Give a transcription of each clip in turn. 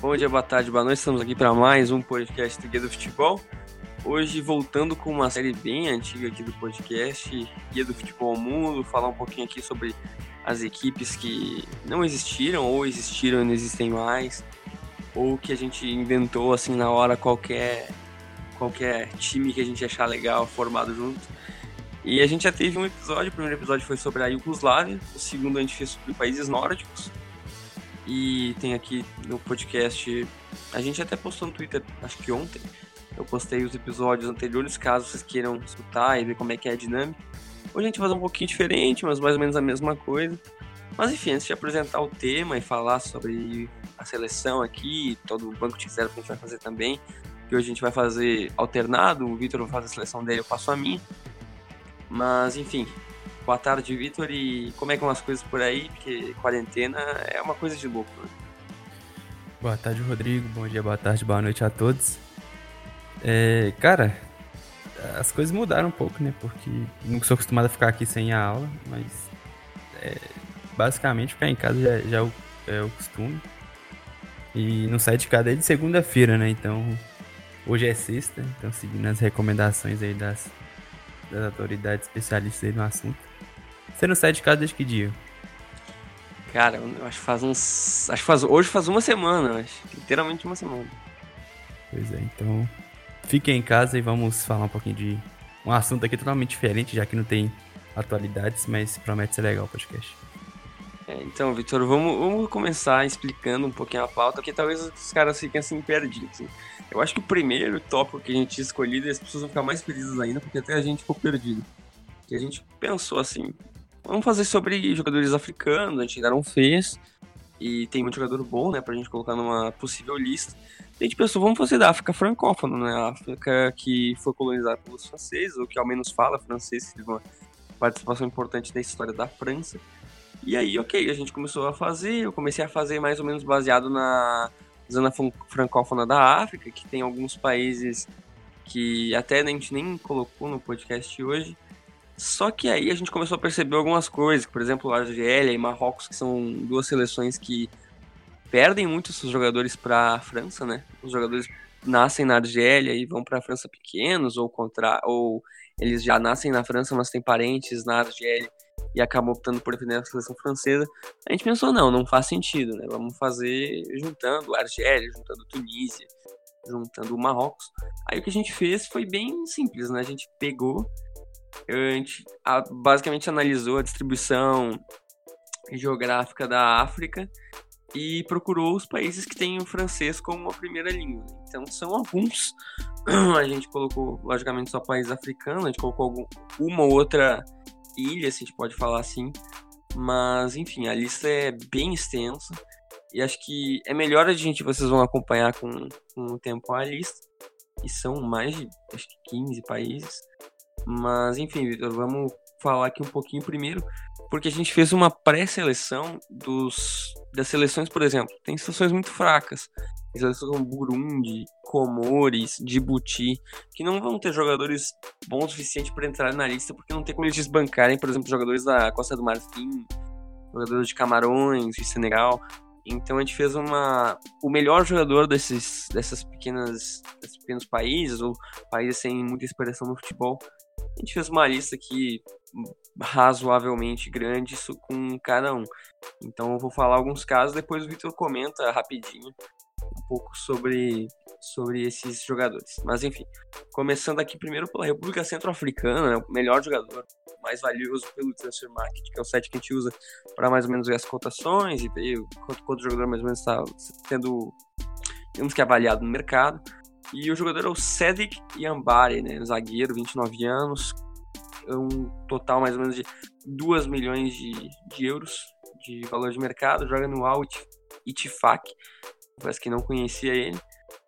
Bom dia, boa tarde, boa noite. Estamos aqui para mais um podcast do Guia do Futebol. Hoje voltando com uma série bem antiga aqui do podcast, Guia do Futebol ao Mundo, falar um pouquinho aqui sobre as equipes que não existiram ou existiram e não existem mais, ou que a gente inventou assim na hora qualquer qualquer time que a gente achar legal formado junto. E a gente já teve um episódio, o primeiro episódio foi sobre a Iugoslávia, o segundo a gente fez sobre países nórdicos. E tem aqui no podcast, a gente até postou no Twitter, acho que ontem, eu postei os episódios anteriores, caso vocês queiram escutar e ver como é que é a dinâmica. Hoje a gente vai fazer um pouquinho diferente, mas mais ou menos a mesma coisa. Mas enfim, antes de apresentar o tema e falar sobre a seleção aqui, todo o banco de reserva que a gente vai fazer também, que hoje a gente vai fazer alternado, o Vitor vai fazer a seleção dele, eu passo a minha. Mas enfim, boa tarde, Vitor, e como é que vão as coisas por aí? Porque quarentena é uma coisa de louco, né? Boa tarde, Rodrigo. Bom dia, boa tarde, boa noite a todos. É, cara, as coisas mudaram um pouco, né? Porque não sou acostumado a ficar aqui sem a aula, mas é, basicamente ficar em casa já, já é, o, é o costume. E não sai de casa desde segunda-feira, né? Então, hoje é sexta, então seguindo as recomendações aí das, das autoridades especialistas aí no assunto. Você não sai de casa desde que dia? Cara, eu acho que faz uns. Acho que faz. Hoje faz uma semana, acho. Literalmente uma semana. Pois é, então. Fiquem em casa e vamos falar um pouquinho de um assunto aqui totalmente diferente, já que não tem atualidades, mas promete ser legal o podcast. É, então, Vitor, vamos, vamos começar explicando um pouquinho a pauta, porque talvez os caras fiquem assim perdidos. Eu acho que o primeiro tópico que a gente tinha escolhido, as pessoas vão ficar mais felizes ainda, porque até a gente ficou perdido. Que a gente pensou assim, vamos fazer sobre jogadores africanos, a gente ainda não fez, e tem muito jogador bom, né, pra gente colocar numa possível lista. A gente pensou, vamos fazer da África francófona, né, a África que foi colonizada pelos franceses, ou que ao menos fala francês, teve uma participação importante na história da França. E aí, ok, a gente começou a fazer, eu comecei a fazer mais ou menos baseado na zona francófona da África, que tem alguns países que até a gente nem colocou no podcast hoje. Só que aí a gente começou a perceber algumas coisas, por exemplo, Argélia e Marrocos, que são duas seleções que perdem muito seus jogadores para a França, né? Os jogadores nascem na Argélia e vão para a França pequenos, ou contra, ou eles já nascem na França, mas têm parentes na Argélia e acabam optando por defender a seleção francesa. A gente pensou, não, não faz sentido, né? Vamos fazer juntando Argélia, juntando Tunísia, juntando o Marrocos. Aí o que a gente fez foi bem simples, né? A gente pegou, a gente basicamente analisou a distribuição geográfica da África e procurou os países que têm o francês como a primeira língua. Então são alguns. A gente colocou, logicamente, só países africanos, a gente colocou algum, uma ou outra ilha, se a gente pode falar assim. Mas, enfim, a lista é bem extensa. E acho que é melhor a gente, vocês vão acompanhar com, com o tempo a lista. E são mais de, acho que 15 países. Mas, enfim, vamos falar aqui um pouquinho primeiro, porque a gente fez uma pré-seleção dos das seleções, por exemplo. Tem seleções muito fracas. Seleções como Burundi, Comores, Djibouti, que não vão ter jogadores bons o suficiente para entrar na lista, porque não tem como eles desbancarem, por exemplo, jogadores da Costa do Marfim, jogadores de Camarões, de Senegal. Então a gente fez uma o melhor jogador desses dessas pequenas desses pequenos países ou países sem muita expressão no futebol. A gente fez uma lista aqui razoavelmente grande isso com cada um. Então eu vou falar alguns casos, depois o Vitor comenta rapidinho um pouco sobre, sobre esses jogadores. Mas enfim, começando aqui primeiro pela República Centro-Africana, né, o melhor jogador, mais valioso pelo Transfer Market, que é o site que a gente usa para mais ou menos ver as cotações e ver quanto, quanto jogador mais ou menos está sendo, digamos que avaliado no mercado. E o jogador é o Cedric Yambare, né, zagueiro, 29 anos, um total mais ou menos de 2 milhões de, de euros de valor de mercado, joga no Alt Itifak, parece que não conhecia ele.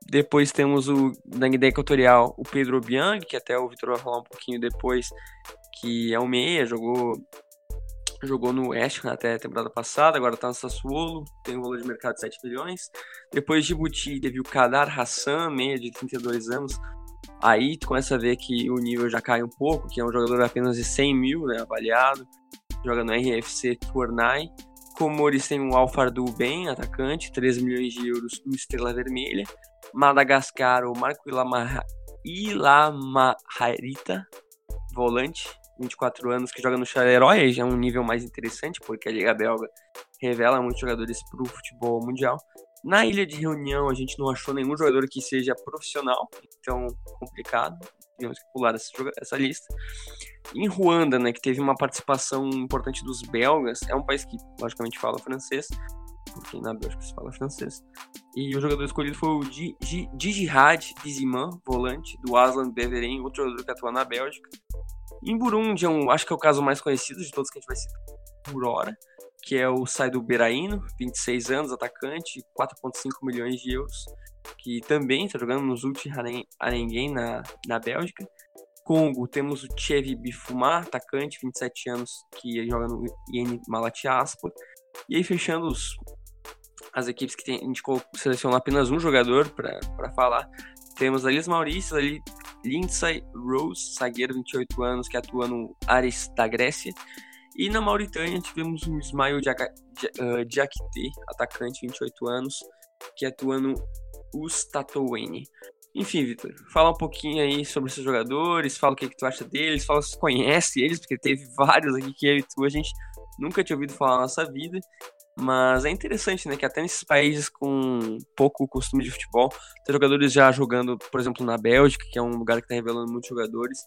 Depois temos o na Guiné Equatorial, o Pedro Obiang, que até o Vitor vai falar um pouquinho depois, que é o meia, jogou jogou no West até a temporada passada, agora tá no Sassuolo, tem um valor de mercado de 7 milhões. Depois de Djibouti teve o Kadar Hassan, meia de 32 anos, Aí tu começa a ver que o nível já cai um pouco, que é um jogador apenas de 100 mil, né, avaliado. Joga no RFC Tournai. Comores tem o Alfardu Ben, atacante, 13 milhões de euros do Estrela Vermelha. Madagascar, o Marco Ilamaharita, volante, 24 anos, que joga no Charleroi, já é um nível mais interessante, porque a Liga Belga revela muitos jogadores para o futebol mundial. Na Ilha de Reunião, a gente não achou nenhum jogador que seja profissional, então complicado, tivemos que pular essa, essa lista. Em Ruanda, né, que teve uma participação importante dos belgas, é um país que logicamente fala francês, porque na Bélgica se fala francês. E o jogador escolhido foi o Dijihad Diziman, volante, do Aslan Beveren, outro jogador que atua na Bélgica. Em Burundi, é um, acho que é o caso mais conhecido de todos que a gente vai citar por hora, que é o Saido Beraino, 26 anos, atacante, 4,5 milhões de euros, que também está jogando no Zult Arenguem na, na Bélgica. Congo, temos o Chevi Bifumar, atacante, 27 anos, que joga no IN Malatyaspor. E aí, fechando os, as equipes que tem, a gente selecionou apenas um jogador para falar. Temos a Liz Maurício, ali, Lindsay Rose, zagueiro, 28 anos, que atua no Ares da Grécia. E na Mauritânia tivemos o Ismail Diakité, atacante, 28 anos, que atua no Ustatouene. Enfim, Vitor, fala um pouquinho aí sobre esses jogadores, fala o que, que tu acha deles, fala se conhece eles, porque teve vários aqui que eu e tu, a gente nunca tinha ouvido falar na nossa vida. Mas é interessante, né, que até nesses países com pouco costume de futebol, tem jogadores já jogando, por exemplo, na Bélgica, que é um lugar que está revelando muitos jogadores,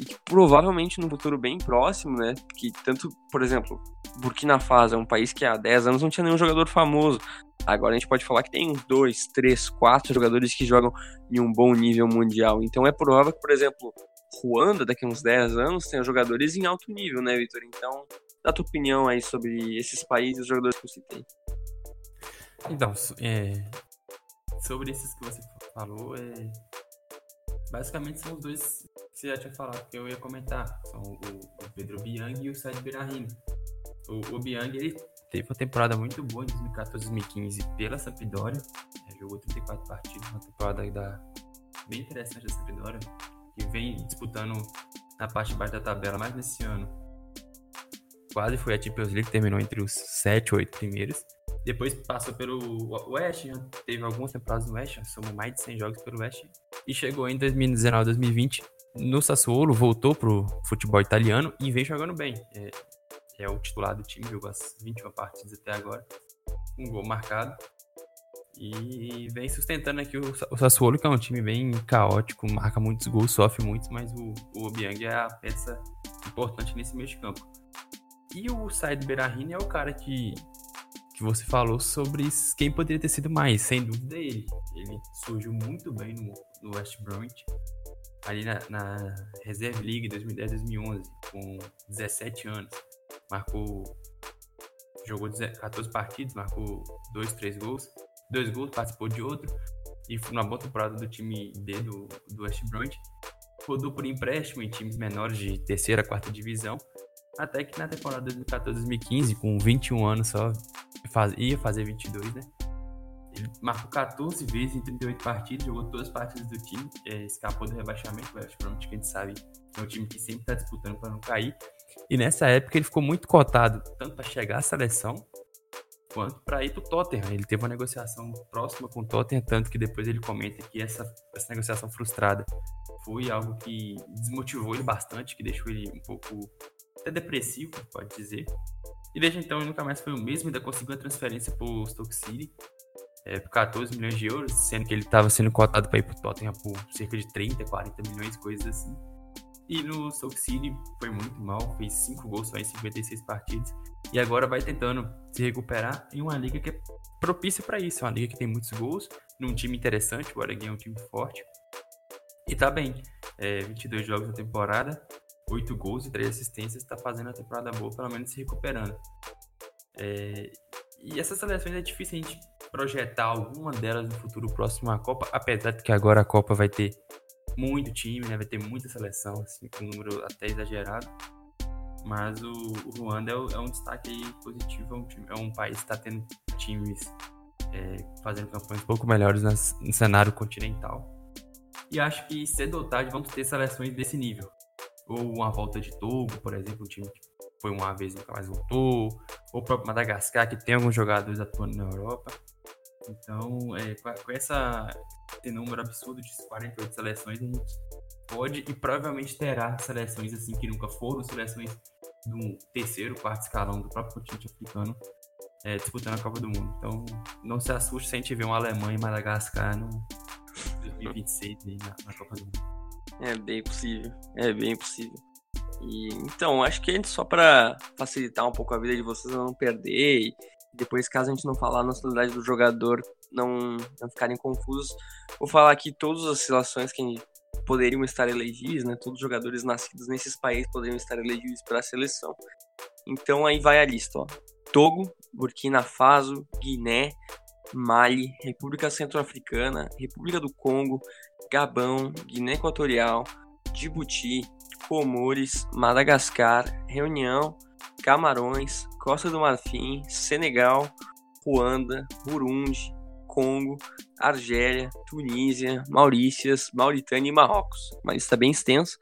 e que provavelmente no futuro bem próximo, né, que tanto, por exemplo, Burkina Faso é um país que há 10 anos não tinha nenhum jogador famoso. Agora a gente pode falar que tem uns dois, três, quatro jogadores que jogam em um bom nível mundial. Então é provável que, por exemplo, Ruanda, daqui a uns 10 anos, tenha jogadores em alto nível, né, Vitor? Então Dá tua opinião aí sobre esses países os jogadores que eu citei. Então, é, sobre esses que você falou, é, basicamente são os dois que você já tinha falado que eu ia comentar. São o, o Pedro Biang e o Said Berahim. O, o Biang, ele teve uma temporada muito boa em 2014-2015 pela Sampdoria. É, jogou 34 partidas, uma temporada da, bem interessante da Sampdoria, que vem disputando na parte de baixo da tabela, mas nesse ano quase foi a Champions League, terminou entre os 7, 8 primeiros. Depois passou pelo West, teve algumas temporadas no West, Ham, somou mais de 100 jogos pelo West. E chegou em 2019, 2020 no Sassuolo, voltou pro futebol italiano e vem jogando bem. É, é o titular do time, jogou as 21 partidas até agora, um gol marcado. E vem sustentando aqui o, o Sassuolo, que é um time bem caótico, marca muitos gols, sofre muitos, mas o, o Obiang é a peça importante nesse meio de campo. E o Said Berahine é o cara que, que você falou sobre quem poderia ter sido mais, sem dúvida ele. Ele surgiu muito bem no, no West Bromwich, ali na, na Reserve League 2010-2011, com 17 anos. Marcou, jogou 14 partidas, marcou 2, 3 gols, dois gols, participou de outro, e foi uma boa temporada do time D do, do West Bromwich. Rodou por empréstimo em times menores de terceira, quarta divisão, até que na temporada 2014-2015, com 21 anos só, faz, ia fazer 22, né? Ele marcou 14 vezes em 38 partidas, jogou todas as partidas do time, é, escapou do rebaixamento, o West Bromwich, que a gente sabe, é um time que sempre está disputando para não cair. E nessa época ele ficou muito cotado, tanto para chegar à seleção, quanto para ir para o Tottenham. Ele teve uma negociação próxima com o Tottenham, tanto que depois ele comenta que essa, essa negociação frustrada foi algo que desmotivou ele bastante, que deixou ele um pouco até depressivo, pode dizer. E desde então ele nunca mais foi o mesmo, ainda conseguiu a transferência para o Stoke City é, por 14 milhões de euros, sendo que ele estava sendo cotado para ir para o Tottenham por cerca de 30, 40 milhões, coisas assim. E no Stoke City foi muito mal, fez 5 gols só em 56 partidas. E agora vai tentando se recuperar em uma liga que é propícia para isso. É uma liga que tem muitos gols, num time interessante, o Oregon é um time forte. E tá bem, é, 22 jogos na temporada, 8 gols e 3 assistências, está fazendo a temporada boa, pelo menos se recuperando. É, e essas seleções é difícil a gente projetar alguma delas no futuro próximo à Copa, apesar de que agora a Copa vai ter muito time, né? vai ter muita seleção, assim, com um número até exagerado. Mas o, o Ruanda é, é, um destaque positivo, é um, time, é um país que está tendo times é, fazendo campanhas um pouco melhores nas, no cenário continental. E acho que cedo ou tarde vamos ter seleções desse nível ou uma volta de Togo, por exemplo, um time foi uma vez e nunca mais voltou, ou o próprio Madagascar, que tem alguns jogadores atuando na Europa. Então, é, com, essa, esse número absurdo de 48 seleções, a gente pode e provavelmente terá seleções assim que nunca foram, seleções do terceiro, quarto escalão do próprio continente africano é, disputando a Copa do Mundo. Então, não se assuste se a gente ver uma Alemanha e Madagascar no 2026 na, na Copa do Mundo. É bem possível, é bem possível. E, então, acho que gente só para facilitar um pouco a vida de vocês não perder e depois, caso a gente não falar a nacionalidade do jogador, não, não ficarem confusos, vou falar aqui todas as situações que poderiam estar elegíveis, né? Todos os jogadores nascidos nesses países poderiam estar elegíveis para a seleção. Então aí vai a lista, ó. Togo, Burkina Faso, Guiné, Mali, República Centro-Africana, República do Congo, Gabão, Guiné Equatorial, Djibouti, Comores, Madagascar, Reunião, Camarões, Costa do Marfim, Senegal, Ruanda, Burundi, Congo, Argélia, Tunísia, Maurícias, Mauritânia e Marrocos. Uma lista bem extensa.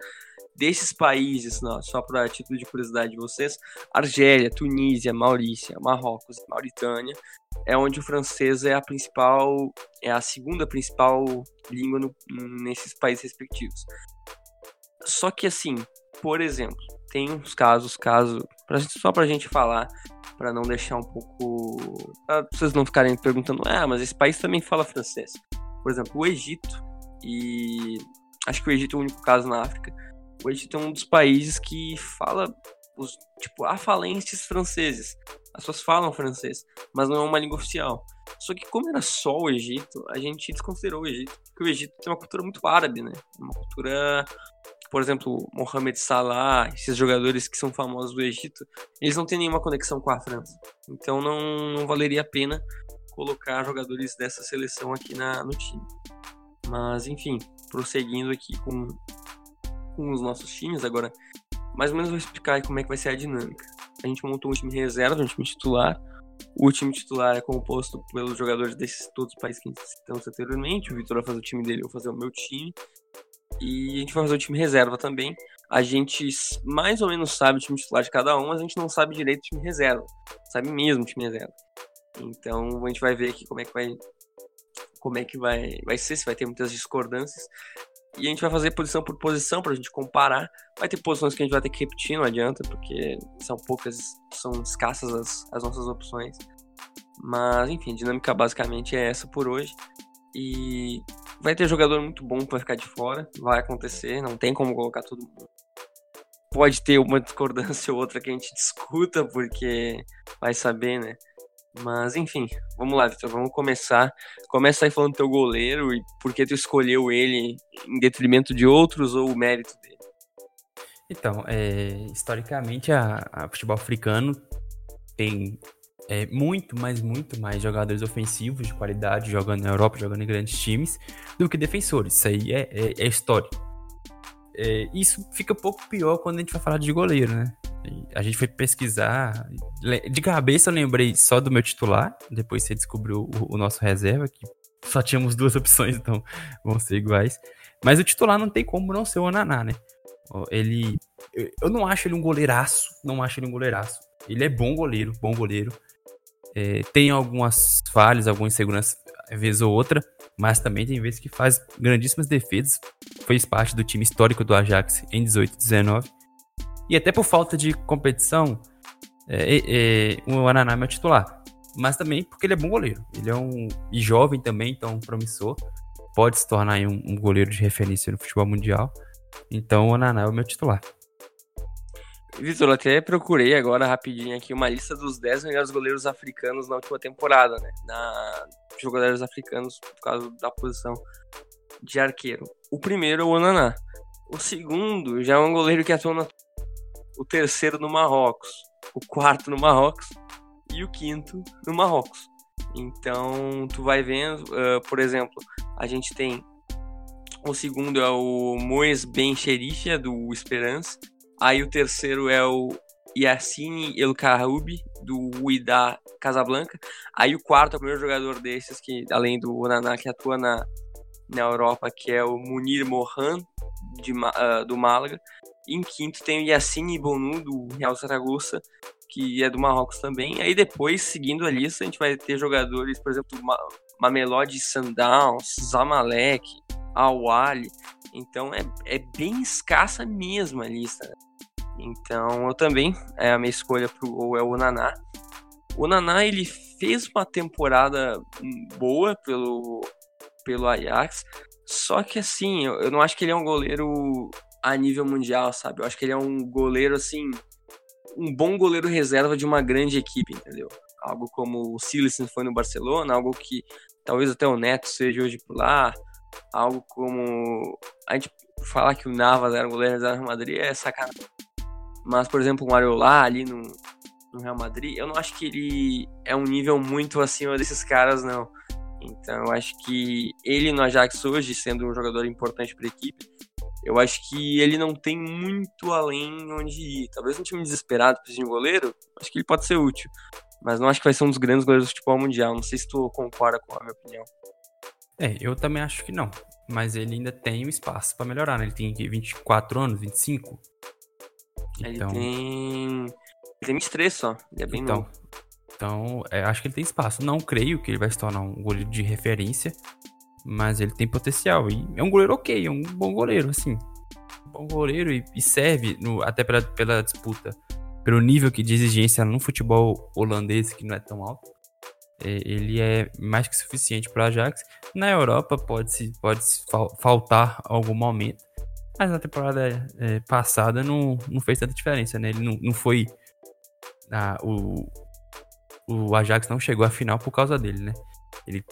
Desses países, não, só para título de curiosidade de vocês, Argélia, Tunísia, Maurícia, Marrocos Mauritânia é onde o francês é a principal, é a segunda principal língua no, nesses países respectivos. Só que assim, por exemplo, tem uns casos, caso, pra, só pra gente falar, para não deixar um pouco. Pra vocês não ficarem perguntando, ah, mas esse país também fala francês. Por exemplo, o Egito, e acho que o Egito é o único caso na África. O Egito é um dos países que fala os, tipo, falências franceses. As pessoas falam francês, mas não é uma língua oficial. Só que como era só o Egito, a gente desconsiderou o Egito, porque o Egito tem uma cultura muito árabe, né? Uma cultura por exemplo, Mohamed Salah, esses jogadores que são famosos do Egito, eles não têm nenhuma conexão com a França. Então não, não valeria a pena colocar jogadores dessa seleção aqui na, no time. Mas enfim, prosseguindo aqui com, com os nossos times, agora mais ou menos vou explicar como é que vai ser a dinâmica. A gente montou um time reserva, um time titular. O time titular é composto pelos jogadores desses todos os países que citamos anteriormente. O Vitor vai fazer o time dele, eu vou fazer o meu time. E a gente vai fazer o time reserva também. A gente mais ou menos sabe o time titular de cada um, mas a gente não sabe direito o time reserva. Sabe mesmo o time reserva. Então a gente vai ver aqui como é que vai como é que vai, vai ser, se vai ter muitas discordâncias. E a gente vai fazer posição por posição para a gente comparar. Vai ter posições que a gente vai ter que repetir, não adianta, porque são poucas, são escassas as, as nossas opções. Mas, enfim, a dinâmica basicamente é essa por hoje. E vai ter jogador muito bom que vai ficar de fora, vai acontecer, não tem como colocar todo mundo. Pode ter uma discordância ou outra que a gente discuta, porque vai saber, né? Mas enfim, vamos lá, Vitor, vamos começar. Começa aí falando do teu goleiro e por que tu escolheu ele em detrimento de outros ou o mérito dele. Então, é, historicamente, a, a futebol africano tem é, muito, mas muito mais jogadores ofensivos de qualidade jogando na Europa, jogando em grandes times, do que defensores. Isso aí é, é, é história. É, isso fica pouco pior quando a gente vai falar de goleiro, né? A gente foi pesquisar. De cabeça eu lembrei só do meu titular. Depois você descobriu o, o nosso reserva, que só tínhamos duas opções, então vão ser iguais. Mas o titular não tem como não ser o Ananá, né? Ele. Eu não acho ele um goleiraço. Não acho ele um goleiraço. Ele é bom goleiro, bom goleiro. É, tem algumas falhas, algumas inseguranças, vez ou outra, mas também tem vezes que faz grandíssimas defesas. Fez parte do time histórico do Ajax em 18 e 19. E até por falta de competição, é, é, o Ananá é meu titular. Mas também porque ele é bom goleiro. Ele é um. E jovem também, então promissor. Pode se tornar um, um goleiro de referência no futebol mundial. Então o Ananá é o meu titular. Vitor, até procurei agora rapidinho aqui uma lista dos 10 melhores goleiros africanos na última temporada, né? Na jogadores africanos por causa da posição de arqueiro. O primeiro é o Onaná. O segundo já é um goleiro que atua na... O terceiro no Marrocos. O quarto no Marrocos. E o quinto no Marrocos. Então, tu vai vendo, uh, por exemplo, a gente tem o segundo é o Moes Ben Xericha, do Esperança. Aí o terceiro é o Yassine El Karoubi, do Uida Casablanca. Aí o quarto é o primeiro jogador desses, que além do Onaná, que atua na, na Europa, que é o Munir Mohan, de, uh, do Málaga. Em quinto tem o Yassine Bonu, do Real Zaragoza, que é do Marrocos também. Aí depois, seguindo a lista, a gente vai ter jogadores, por exemplo, Mamelodi Sundowns, Zamalek, Awali. Então é, é bem escassa mesmo a lista. Né? Então eu também, é a minha escolha pro é o Naná. O Naná ele fez uma temporada boa pelo, pelo Ajax, só que assim, eu não acho que ele é um goleiro a nível mundial, sabe? Eu acho que ele é um goleiro assim, um bom goleiro reserva de uma grande equipe, entendeu? Algo como o Silas foi no Barcelona, algo que talvez até o Neto seja hoje por lá, algo como a gente falar que o Navas era um goleiro reserva do Real Madrid é sacanagem. Mas, por exemplo, o Areolá ali no, no Real Madrid, eu não acho que ele é um nível muito acima desses caras, não. Então, eu acho que ele no Ajax hoje, sendo um jogador importante para a equipe, eu acho que ele não tem muito além onde ir. Talvez um time desesperado precise de um goleiro, acho que ele pode ser útil. Mas não acho que vai ser um dos grandes goleiros do futebol mundial. Não sei se tu concorda com a minha opinião. É, eu também acho que não. Mas ele ainda tem um espaço para melhorar, né? Ele tem 24 anos, 25. Então... Ele tem. Ele tem 23 só. Ele é bem então, novo. Então, é, acho que ele tem espaço. Não creio que ele vai se tornar um goleiro de referência. Mas ele tem potencial. E é um goleiro ok, é um bom goleiro, assim. bom goleiro e, e serve no, até pela, pela disputa, pelo nível que de exigência no futebol holandês, que não é tão alto. É, ele é mais que suficiente para o Ajax. Na Europa pode se fal, faltar algum momento, mas na temporada é, passada não, não fez tanta diferença, né? Ele não, não foi. Ah, o, o Ajax não chegou à final por causa dele, né? Ele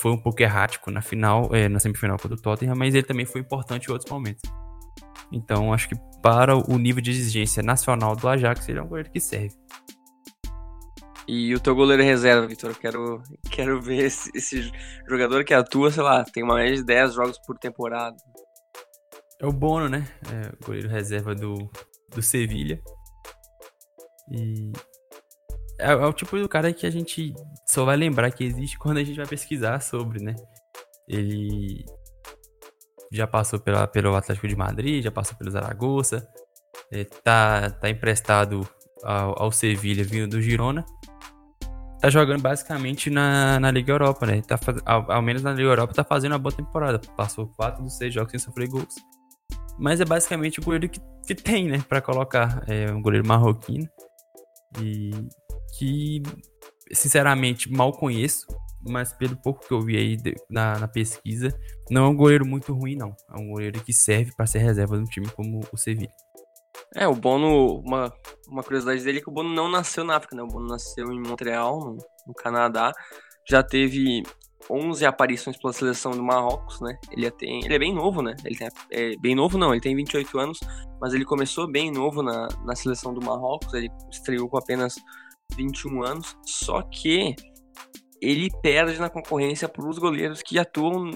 foi um pouco errático na final, é, na semifinal contra o Tottenham, mas ele também foi importante em outros momentos. Então, acho que para o nível de exigência nacional do Ajax, ele é um goleiro que serve. E o teu goleiro reserva, Vitor, quero, quero ver esse, esse, jogador que atua, sei lá, tem mais de 10 jogos por temporada. É o Bono, né? É goleiro reserva do, do Sevilha. E é, é, o tipo do cara que a gente só vai lembrar que existe quando a gente vai pesquisar sobre, né? Ele já passou pela, pelo Atlético de Madrid, já passou pelo Zaragoza, é, tá, tá emprestado ao, ao Sevilha vindo do Girona. Tá jogando basicamente na, na Liga Europa, né? Tá, ao, ao menos na Liga Europa tá fazendo uma boa temporada. Passou quatro dos seis jogos sem sofrer gols. Mas é basicamente o goleiro que, que tem, né? Pra colocar. É um goleiro marroquino. E que, sinceramente, mal conheço, mas pelo pouco que eu vi aí na, na pesquisa, não é um goleiro muito ruim, não. É um goleiro que serve para ser reserva de um time como o Sevilla. É, o Bono, uma, uma curiosidade dele é que o Bono não nasceu na África, né? O Bono nasceu em Montreal, no, no Canadá. Já teve 11 aparições pela seleção do Marrocos, né? Ele, tem, ele é bem novo, né? Ele tem, é, bem novo não, ele tem 28 anos, mas ele começou bem novo na, na seleção do Marrocos. Ele estreou com apenas 21 anos, só que ele perde na concorrência para os goleiros que atuam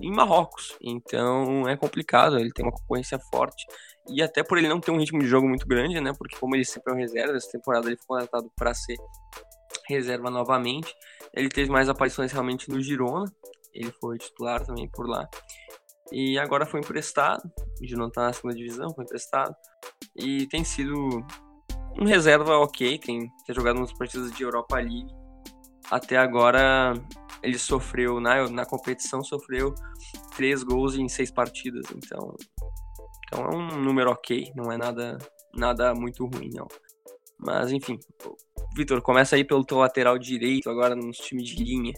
em Marrocos. Então é complicado, ele tem uma concorrência forte. E até por ele não ter um ritmo de jogo muito grande, né? Porque como ele sempre é um reserva, essa temporada ele foi contratado para ser reserva novamente. Ele teve mais aparições realmente no Girona. Ele foi titular também por lá. E agora foi emprestado. O Girona tá na segunda divisão, foi emprestado. E tem sido um reserva ok, tem, tem jogado umas partidas de Europa League. Até agora ele sofreu, na, na competição, sofreu três gols em seis partidas. Então, então é um número ok, não é nada, nada muito ruim, não. Mas enfim, Vitor, começa aí pelo teu lateral direito, agora nos times de linha.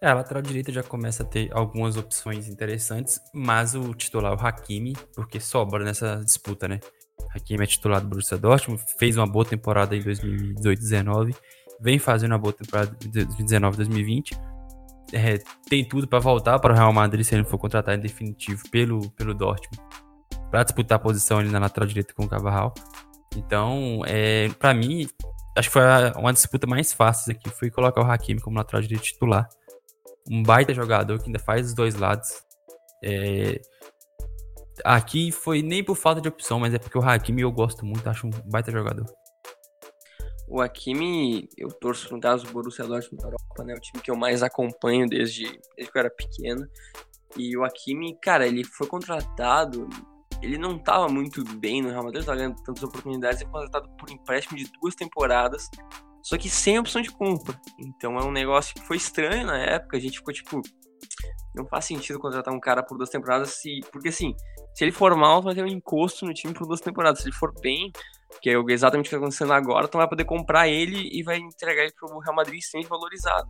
É, a lateral direita já começa a ter algumas opções interessantes, mas o titular é o Hakimi, porque sobra nessa disputa, né? Hakimi é titular do Borussia Dortmund, fez uma boa temporada em 2018-19, vem fazendo uma boa temporada em 2019-2020. É, tem tudo para voltar para o Real Madrid se ele for contratado em definitivo pelo, pelo Dortmund para disputar a posição ali na lateral direita com o Cavarral. Então, é, para mim, acho que foi uma disputa mais fácil aqui, foi colocar o Hakimi como lateral direito titular. Um baita jogador que ainda faz os dois lados. É, Aqui foi nem por falta de opção, mas é porque o Hakimi eu gosto muito, acho um baita jogador. O Hakimi, eu torço no caso do Borussia Dortmund na Europa, né? O time que eu mais acompanho desde, desde que eu era pequeno. E o Hakimi, cara, ele foi contratado ele não estava muito bem no Real Madrid, estava ganhando tantas oportunidades, foi contratado por empréstimo de duas temporadas, só que sem opção de compra. Então é um negócio que foi estranho na época, a gente ficou tipo, não faz sentido contratar um cara por duas temporadas, se, porque assim, se ele for mal, vai ter um encosto no time por duas temporadas, se ele for bem, que é exatamente o que está acontecendo agora, então vai poder comprar ele e vai entregar ele para o Real Madrid sem valorizado.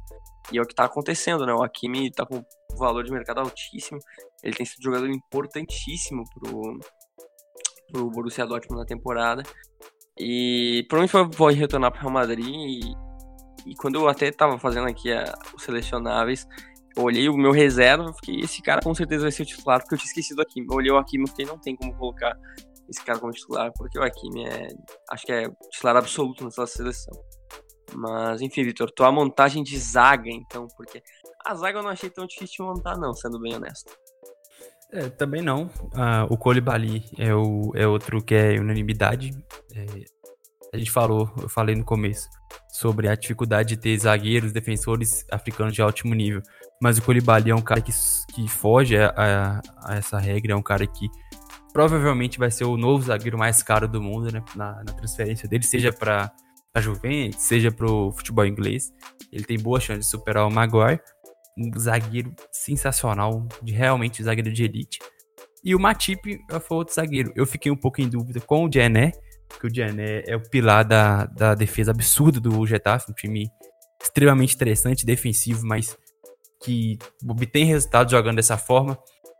E é o que está acontecendo, né? O Hakimi está com valor de mercado altíssimo, ele tem sido um jogador importantíssimo pro, pro Borussia Dortmund na temporada. E provavelmente vai retornar para o Real Madrid. E, e, quando eu até estava fazendo aqui a, os selecionáveis, eu olhei o meu reserva, fiquei, esse cara com certeza vai ser o titular, porque eu tinha esquecido aqui. Eu olhei o Hakimi e fiquei, não tem como colocar esse cara como titular, porque o Hakimi é, acho que é titular absoluto nessa seleção. Mas, enfim, Vitor, tua montagem de zaga, então, porque a zaga eu não achei tão difícil de montar, não, sendo bem honesto. É, também não. Ah, o Colibali é, o, é outro que é unanimidade. É, a gente falou, eu falei no começo, sobre a dificuldade de ter zagueiros, defensores africanos de alto nível. Mas o Colibali é um cara que, que foge a, a, a essa regra, é um cara que provavelmente vai ser o novo zagueiro mais caro do mundo, né? Na, na transferência dele, seja para a Juventus, seja para o futebol inglês. Ele tem boa chance de superar o Maguire. Um zagueiro sensacional, de realmente zagueiro de elite. E o Matip foi outro zagueiro. Eu fiquei um pouco em dúvida com o Jané, porque o Jané é o pilar da, da defesa absurda do Getafe, um time extremamente interessante, defensivo, mas que obtém resultados jogando dessa forma.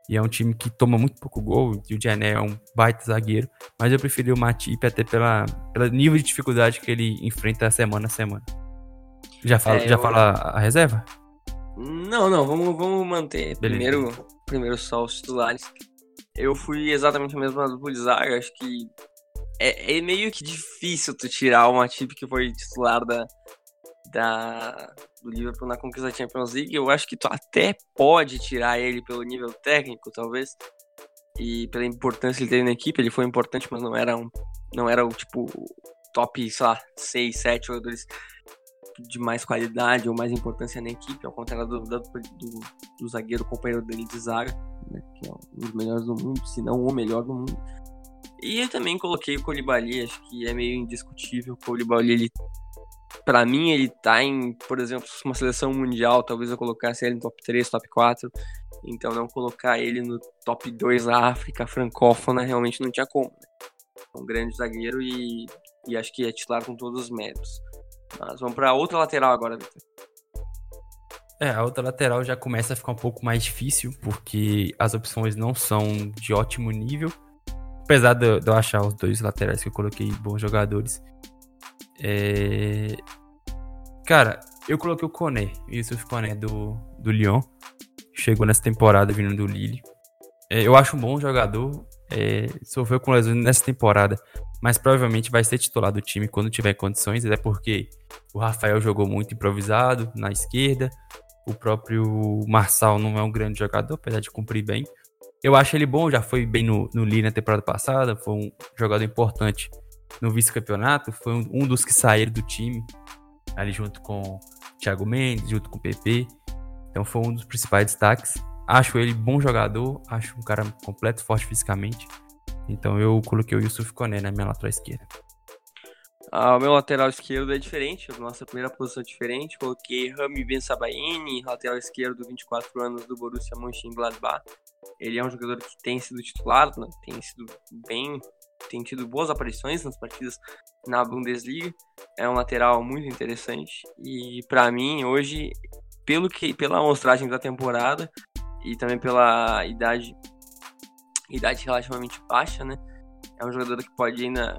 E é um time que toma muito pouco gol, e o Jané é um baita zagueiro. Mas eu preferi o Matip até pela, pelo nível de dificuldade que ele enfrenta semana a semana. Já fala, é, já eu... fala a reserva? Não, não, vamos, vamos manter. Primeiro, primeiro só os titulares. Eu fui exatamente o mesmo do zaga, acho que é, é, meio que difícil tu tirar o Matip que foi titular da, da, do Liverpool na conquista da Champions League, eu acho que tu até pode tirar ele pelo nível técnico, talvez, e pela importância que ele teve na equipe. Ele foi importante, mas não era um, não era o tipo top, sei lá, 6, 7 jogadores de mais qualidade ou mais importância na equipe, ao contrário do, do, do, do zagueiro companheiro dele de zaga, né, que é um dos melhores do mundo, se não o melhor do mundo. E eu também coloquei o Colibali, acho que é meio indiscutível. O Colibali ele para mim, ele tá em, por exemplo, uma seleção mundial, talvez eu colocasse ele no top 3, top 4. Então, não colocar ele no top 2 da África francófona realmente não tinha como. Né? É um grande zagueiro e, e acho que é titular com todos os méritos. Mas vamos para outra lateral agora, Victor. É, a outra lateral já começa a ficar um pouco mais difícil, porque as opções não são de ótimo nível. Apesar de, de eu achar os dois laterais que eu coloquei bons jogadores, é... Cara, eu coloquei o Coné, Yusuf Coné do, do Lyon. Chegou nessa temporada vindo do Lille. É, eu acho um bom jogador. É, sofreu com lesões nessa temporada, mas provavelmente vai ser titular do time quando tiver condições, até porque o Rafael jogou muito improvisado na esquerda. O próprio Marçal não é um grande jogador, apesar de cumprir bem. Eu acho ele bom, já foi bem no, no Lille na temporada passada, foi um jogador importante no vice-campeonato, foi um, um, dos que saíram do time, ali junto com Thiago Mendes, junto com o PP. Então foi um dos principais destaques. Acho ele bom jogador, acho um cara completo, forte fisicamente. Então eu coloquei o Yusuf Koné na minha lateral esquerda. Ah, o meu lateral esquerdo é diferente, a nossa primeira posição é diferente. Coloquei Rami Ben Sabaini, lateral esquerdo, 24 anos do Borussia Mönchengladbach. Ele é um jogador que tem sido titular, né? tem sido bem tem tido boas aparições nas partidas na Bundesliga. É um lateral muito interessante e para mim hoje, pelo que pela amostragem da temporada e também pela idade idade relativamente baixa, né? É um jogador que pode ainda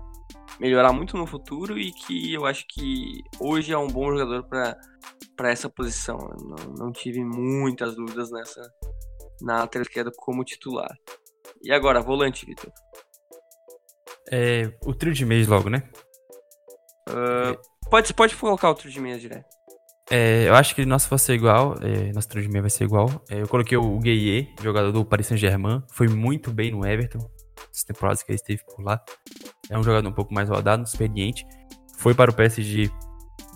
melhorar muito no futuro e que eu acho que hoje é um bom jogador para essa posição. Não, não tive muitas dúvidas nessa na lateral como titular. E agora, volante, Vitor. É, o trio de mês logo, né? Uh, pode, pode colocar o trio de mês direto. É, eu acho que nosso vai ser igual, é, nosso trio de mês vai ser igual. É, eu coloquei o Gueye, jogador do Paris Saint-Germain, foi muito bem no Everton, as temporadas que ele esteve por lá. É um jogador um pouco mais rodado, experiente. Foi para o PSG,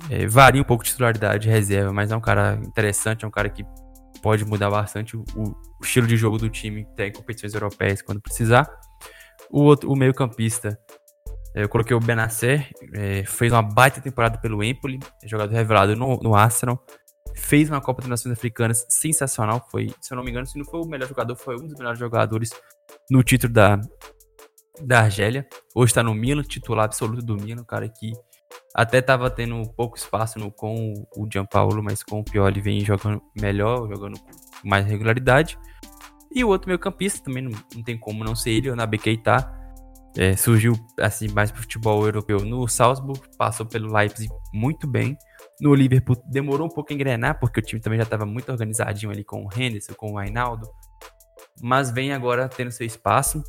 é, varia um pouco de titularidade reserva, mas é um cara interessante, é um cara que pode mudar bastante o, o estilo de jogo do time, tem competições europeias quando precisar. O outro, o meio-campista, eu coloquei o Benacer, é, fez uma baita temporada pelo Empoli, jogador revelado no, no Arsenal. Fez uma Copa das Nações Africanas sensacional. Foi, se eu não me engano, se não foi o melhor jogador, foi um dos melhores jogadores no título da, da Argélia. Hoje está no Milan, titular absoluto do Milan, cara que até estava tendo pouco espaço no, com o Gianpaolo, mas com o Pioli vem jogando melhor, jogando com mais regularidade. E o outro meio campista, também não, não tem como não ser ele, o Naby Keita. É, surgiu assim mais pro futebol europeu no Salzburg, passou pelo Leipzig muito bem. No Liverpool demorou um pouco a engrenar, porque o time também já estava muito organizadinho ali com o Henderson, com o Ainaldo. Mas vem agora tendo seu espaço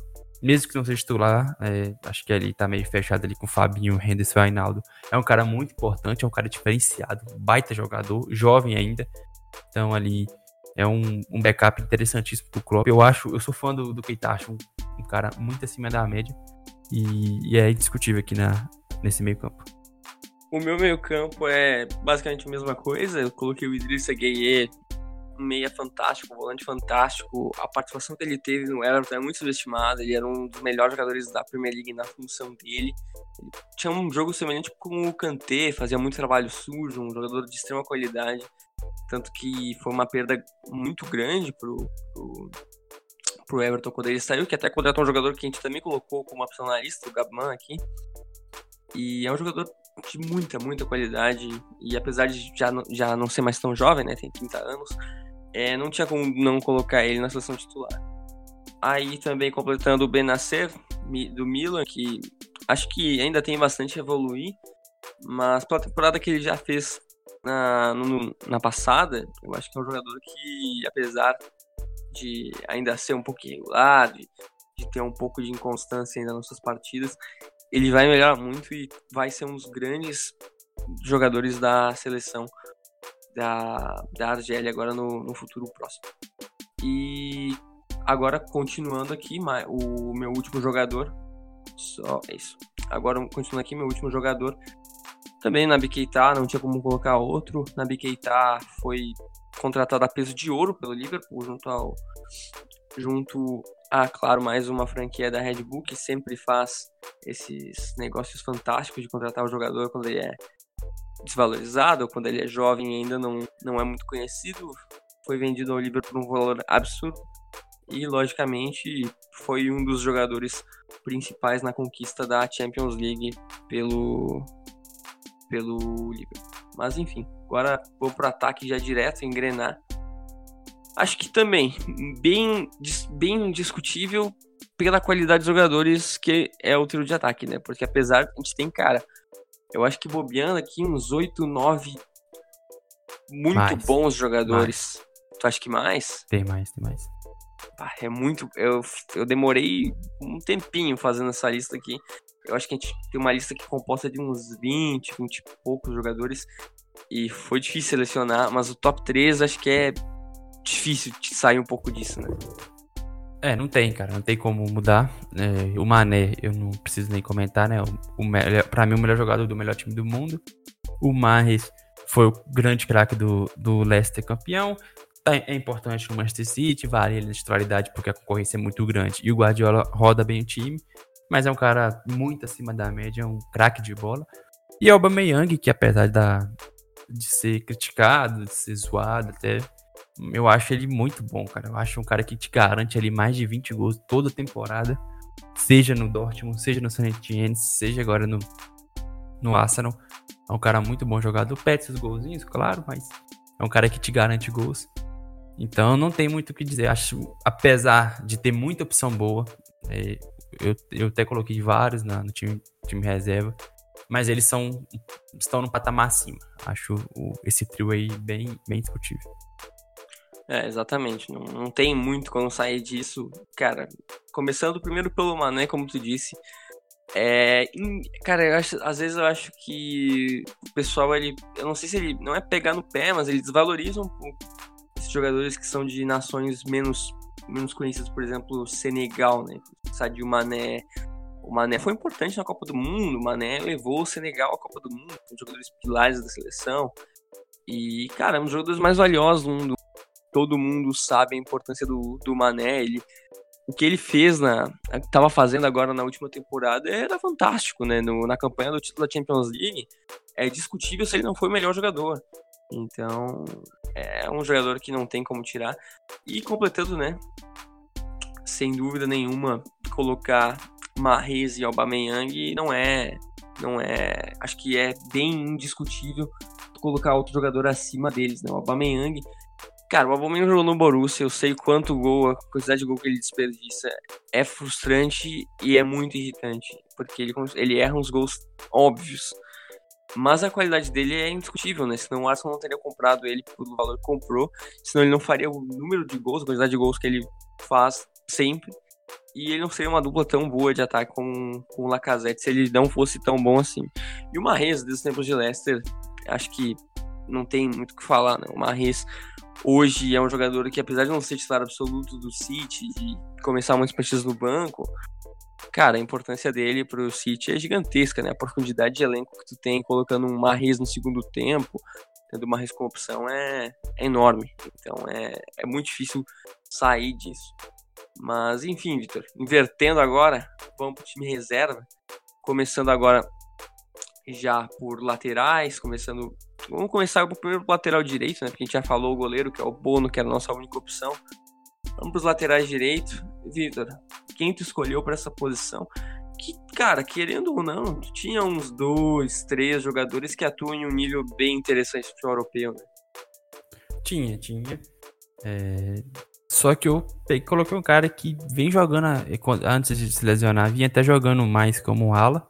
mesmo que não seja titular, é, acho que ele tá meio fechado ali com o Fabinho, Henderson e Ainaldo. É um cara muito importante, é um cara diferenciado, baita jogador, jovem ainda. Então ali é um, um backup interessantíssimo pro Klopp. Eu acho, eu sou fã do, do Keita, acho um, um cara muito acima da média e, e é indiscutível aqui na, nesse meio campo. O meu meio campo é basicamente a mesma coisa. Eu coloquei o Idrissa Gueye meia fantástico, volante fantástico. A participação que ele teve no Everton é muito subestimada. Ele era um dos melhores jogadores da Premier League na função dele. Ele tinha um jogo semelhante com o Kanté, fazia muito trabalho sujo, um jogador de extrema qualidade. Tanto que foi uma perda muito grande pro, pro, pro Everton quando ele saiu, que até contratou um jogador que a gente também colocou como opção na lista, o Gabman aqui. E é um jogador de muita, muita qualidade. E apesar de já já não ser mais tão jovem, né? Tem 30 anos, é, não tinha como não colocar ele na seleção titular. Aí também completando o Benacer do Milan, que acho que ainda tem bastante a evoluir, mas pela temporada que ele já fez na, no, na passada, eu acho que é um jogador que, apesar de ainda ser um pouco irregular, de, de ter um pouco de inconstância ainda nas suas partidas, ele vai melhorar muito e vai ser um dos grandes jogadores da seleção da, da Argélia agora no, no futuro próximo. E agora continuando aqui, o meu último jogador. Só é isso. Agora continuando aqui, meu último jogador. Também na Keita, não tinha como colocar outro. Na Keita foi contratado a peso de ouro pelo Liverpool, junto ao. Junto a, claro, mais uma franquia da Red Bull que sempre faz esses negócios fantásticos de contratar o jogador quando ele é desvalorizado, quando ele é jovem e ainda não, não é muito conhecido, foi vendido ao Liverpool por um valor absurdo e, logicamente, foi um dos jogadores principais na conquista da Champions League pelo, pelo Liverpool. Mas, enfim, agora vou para o ataque já direto, engrenar. Acho que também, bem, bem discutível pela qualidade dos jogadores que é o trio de ataque, né? Porque apesar, a gente tem, cara, eu acho que bobeando aqui uns 8, 9 muito mais, bons jogadores. Mais. Tu acha que mais? Tem mais, tem mais. É muito. Eu, eu demorei um tempinho fazendo essa lista aqui. Eu acho que a gente tem uma lista que é composta de uns 20, 20 e poucos jogadores. E foi difícil selecionar, mas o top 3 acho que é difícil de sair um pouco disso, né? É, não tem, cara. Não tem como mudar. É, o Mané, eu não preciso nem comentar, né? O, o, pra mim, o melhor jogador do melhor time do mundo. O Marres foi o grande craque do, do Leicester campeão. Tá, é importante no Manchester City, vale ele na titularidade porque a concorrência é muito grande. E o Guardiola roda bem o time, mas é um cara muito acima da média, é um craque de bola. E o Aubameyang, que apesar da, de ser criticado, de ser zoado até eu acho ele muito bom, cara. Eu acho um cara que te garante ali mais de 20 gols toda temporada, seja no Dortmund, seja no San Etienne, seja agora no, no Arsenal. É um cara muito bom jogador, pede seus golzinhos, claro, mas é um cara que te garante gols. Então não tem muito o que dizer. Acho, apesar de ter muita opção boa, é, eu, eu até coloquei vários na, no time, time reserva, mas eles são estão no patamar acima. Acho o, esse trio aí bem, bem discutível. É, exatamente. Não, não tem muito como sair disso. Cara, começando primeiro pelo Mané, como tu disse. É, cara, acho, às vezes eu acho que o pessoal, ele, eu não sei se ele não é pegar no pé, mas ele desvaloriza um pouco esses jogadores que são de nações menos, menos conhecidas, por exemplo, Senegal, né? Sadio Mané. O Mané foi importante na Copa do Mundo, o Mané levou o Senegal à Copa do Mundo, com jogadores pilares da seleção. E, cara, é um dos jogadores mais valiosos do mundo todo mundo sabe a importância do, do Mané. Ele o que ele fez na. estava fazendo agora na última temporada era fantástico, né? No, na campanha do título da Champions League, é discutível se ele não foi o melhor jogador. Então, é um jogador que não tem como tirar. E completando, né? Sem dúvida nenhuma, colocar Mahrez e Aubameyang não é, não é, acho que é bem indiscutível colocar outro jogador acima deles, né? O Aubameyang Cara, o Aubameyang jogou no Borussia, eu sei quanto gol, a quantidade de gol que ele desperdiça é frustrante e é muito irritante, porque ele, ele erra uns gols óbvios. Mas a qualidade dele é indiscutível, né? Senão o Arsenal não teria comprado ele pelo valor que comprou, senão ele não faria o número de gols, a quantidade de gols que ele faz sempre. E ele não seria uma dupla tão boa de ataque com, com o Lacazette se ele não fosse tão bom assim. E o Mahrez, desde os tempos de Leicester, acho que não tem muito o que falar, né? O Mahrez hoje é um jogador que, apesar de não ser titular absoluto do City e começar muitas partidas no banco, cara, a importância dele pro City é gigantesca, né? A profundidade de elenco que tu tem colocando um Marres no segundo tempo, tendo uma com opção é, é enorme. Então é, é muito difícil sair disso. Mas enfim, Vitor, invertendo agora, vamos pro time reserva. Começando agora já por laterais, começando. Vamos começar primeiro lateral direito, né? Porque a gente já falou o goleiro, que é o Bono, que era a nossa única opção. Vamos para os laterais direito. Vitor, quem tu escolheu para essa posição? Que, cara, querendo ou não, tinha uns dois, três jogadores que atuam em um nível bem interessante futebol europeu, né? Tinha, tinha. É... Só que eu peguei, coloquei um cara que vem jogando, antes de se lesionar, vinha até jogando mais como ala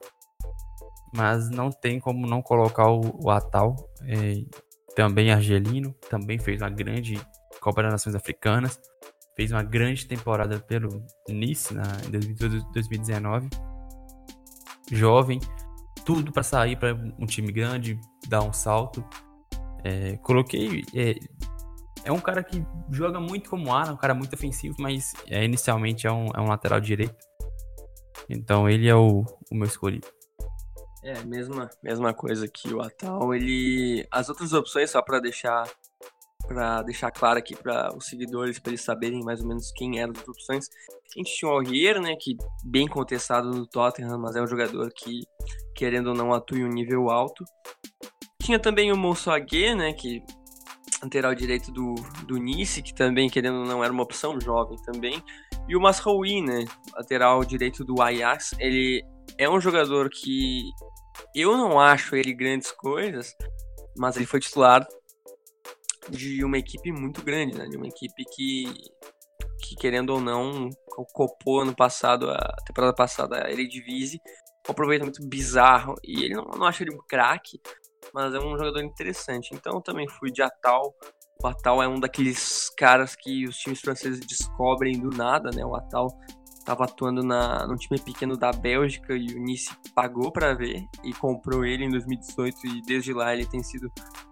mas não tem como não colocar o, o Atal, é, também argelino, também fez uma grande Copa das Nações Africanas, fez uma grande temporada pelo Nice na, em 2019, jovem, tudo para sair para um time grande, dar um salto. É, coloquei. É, é, um cara que joga muito como ala, um cara muito ofensivo, mas é, inicialmente é um, é um lateral direito. Então ele é o, o meu escolhido. É, mesma, mesma coisa que o Atal. Ele. As outras opções, só para deixar para deixar claro aqui para os seguidores, para eles saberem mais ou menos quem eram as opções. A gente tinha o Aurier, né, que bem contestado no Tottenham, mas é um jogador que, querendo ou não, atua em um nível alto. Tinha também o Moussouaguet, né, que lateral direito do, do Nice, que também, querendo ou não, era uma opção jovem também. E o Masraoui, né, lateral direito do Ajax, ele é um jogador que eu não acho ele grandes coisas, mas ele foi titular de uma equipe muito grande, né? De uma equipe que, que querendo ou não, copou ano passado, a temporada passada, a Eredivisie, um aproveitamento bizarro. E ele não, não acho ele um craque, mas é um jogador interessante. Então também fui de Atal. O Atal é um daqueles caras que os times franceses descobrem do nada, né? O Atal estava atuando na, num time pequeno da Bélgica e o Nice pagou para ver e comprou ele em 2018 e desde lá ele tem sido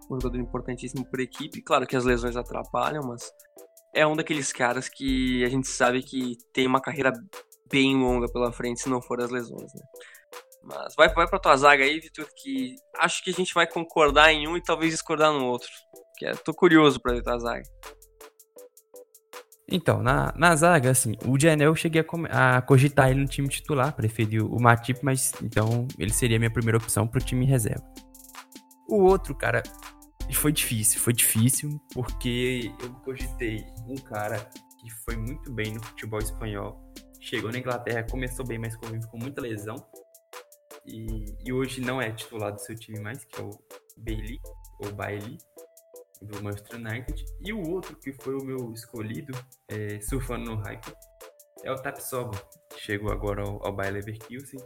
um jogador importantíssimo para a equipe. Claro que as lesões atrapalham, mas é um daqueles caras que a gente sabe que tem uma carreira bem longa pela frente se não for as lesões, né? Mas vai, vai pra tua zaga aí, Vitor, que acho que a gente vai concordar em um e talvez discordar no outro. Que é, tô curioso pra ver tua zaga. Então, na, na zaga, assim, o Janel eu cheguei a, a, cogitar ele no time titular, preferi o Matip, mas então ele seria a minha primeira opção pro time reserva. O outro, cara, foi difícil, foi difícil, porque eu cogitei um cara que foi muito bem no futebol espanhol, chegou na Inglaterra, começou bem, mas convive com muita lesão, e, e hoje não é titular do seu time mais, que é o Bailey, ou Bailey, do Manchester United. E o outro que foi o meu escolhido, é, surfando no hype, é o Tapsoba, que chegou agora ao, ao Bayer Leverkusen.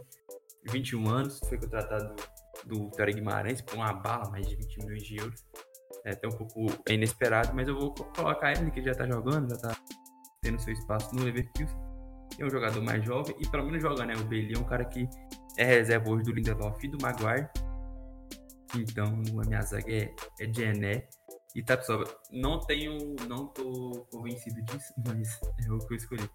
21 anos, foi contratado do Vitória Guimarães por uma bala, mais de 20 milhões de euros. É até um pouco inesperado, mas eu vou colocar ele, que já tá jogando, já tá tendo seu espaço no Leverkusen. É um jogador mais jovem e pelo menos joga, né? O Bailey é um cara que é reserva hoje do Lindelof e do Maguire. Então a minha zaga é, é. Pessoal, não tenho. Não tô convencido disso, mas é o que eu escolhi.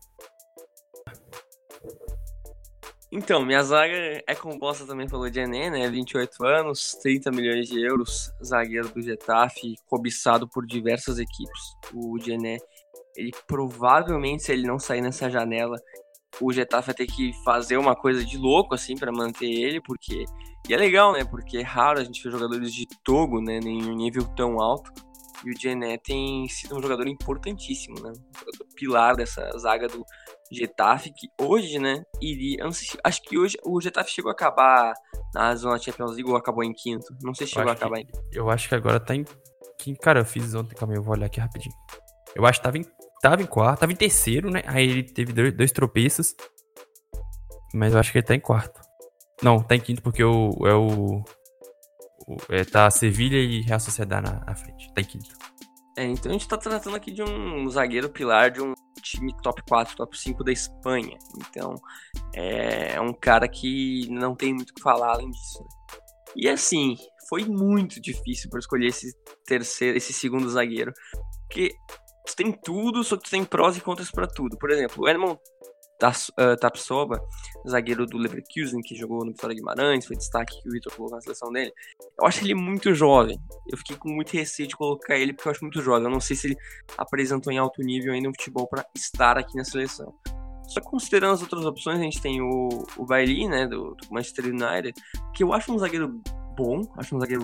Então, minha zaga é composta também pelo Gené, né? 28 anos, 30 milhões de euros, zagueiro do Getafe, cobiçado por diversas equipes. O Gené Ele provavelmente, se ele não sair nessa janela, o Getafe vai ter que fazer uma coisa de louco, assim, para manter ele, porque. E é legal, né? Porque é raro a gente ver jogadores de Togo, né? Em um nível tão alto. E o Gené tem sido um jogador importantíssimo, né? Um jogador pilar dessa zaga do Getafe, que hoje, né, iria. Acho que hoje o Getafe chegou a acabar na zona Champions League ou acabou em quinto. Não sei se chegou a acabar que, em Eu acho que agora tá em. Cara, eu fiz ontem, calma eu vou olhar aqui rapidinho. Eu acho que tava em tava em quarto, tava em terceiro, né? Aí ele teve dois, dois tropeços. Mas eu acho que ele tá em quarto. Não, tá em quinto porque o, é o. o é, tá Sevilha e Real Sociedade na, na, frente. Tá em quinto. É, então a gente tá tratando aqui de um zagueiro pilar de um time top 4, top 5 da Espanha. Então é, é um cara que não tem muito o que falar além disso. Né? E assim, foi muito difícil para escolher esse terceiro, esse segundo zagueiro. Porque tu tem tudo, só que tu tem prós e contras para tudo. Por exemplo, o Edmond Tapsoba, zagueiro do Leverkusen, que jogou no Vitória Guimarães, foi destaque que o Vitor colocou na seleção dele. Eu acho ele muito jovem. Eu fiquei com muito receio de colocar ele porque eu acho muito jovem. Eu não sei se ele apresentou em alto nível ainda no futebol para estar aqui na seleção. Só considerando as outras opções, a gente tem o, o Bailey, né, do, do Manchester United, que eu acho um zagueiro bom, acho um zagueiro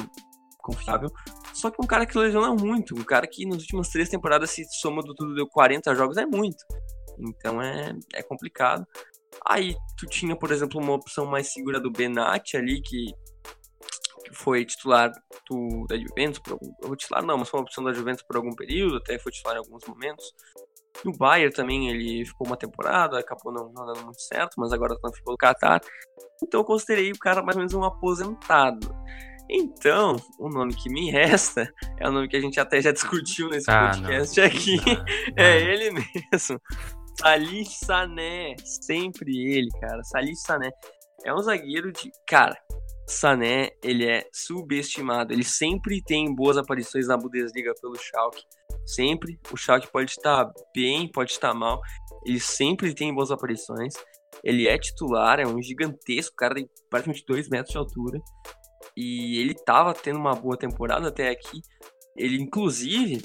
confiável. Só que um cara que lesiona muito, um cara que nas últimas três temporadas, se soma do tudo, deu 40 jogos, é muito. Então é, é complicado. Aí tu tinha, por exemplo, uma opção mais segura do Benatti ali, que, foi titular do, da Juventus, por algum, titular não, mas foi uma opção da Juventus por algum período, até foi titular em alguns momentos. No Bayern também ele ficou uma temporada, acabou não, não dando muito certo, mas agora tá no futebol do Qatar. Então eu considerei o cara mais ou menos um aposentado. Então, o nome que me resta é o nome que a gente até já discutiu nesse ah, podcast não. aqui. Não, não. É ele mesmo. Salih Sané. Sempre ele, cara. Salih Sané. É um zagueiro de. Cara, Sané, ele é subestimado. Ele sempre tem boas aparições na Bundesliga pelo Schalke. Sempre. O Schalke pode estar bem, pode estar mal. Ele sempre tem boas aparições. Ele é titular, é um gigantesco, cara tem praticamente 2 metros de altura. E ele tava tendo uma boa temporada até aqui. Ele, inclusive,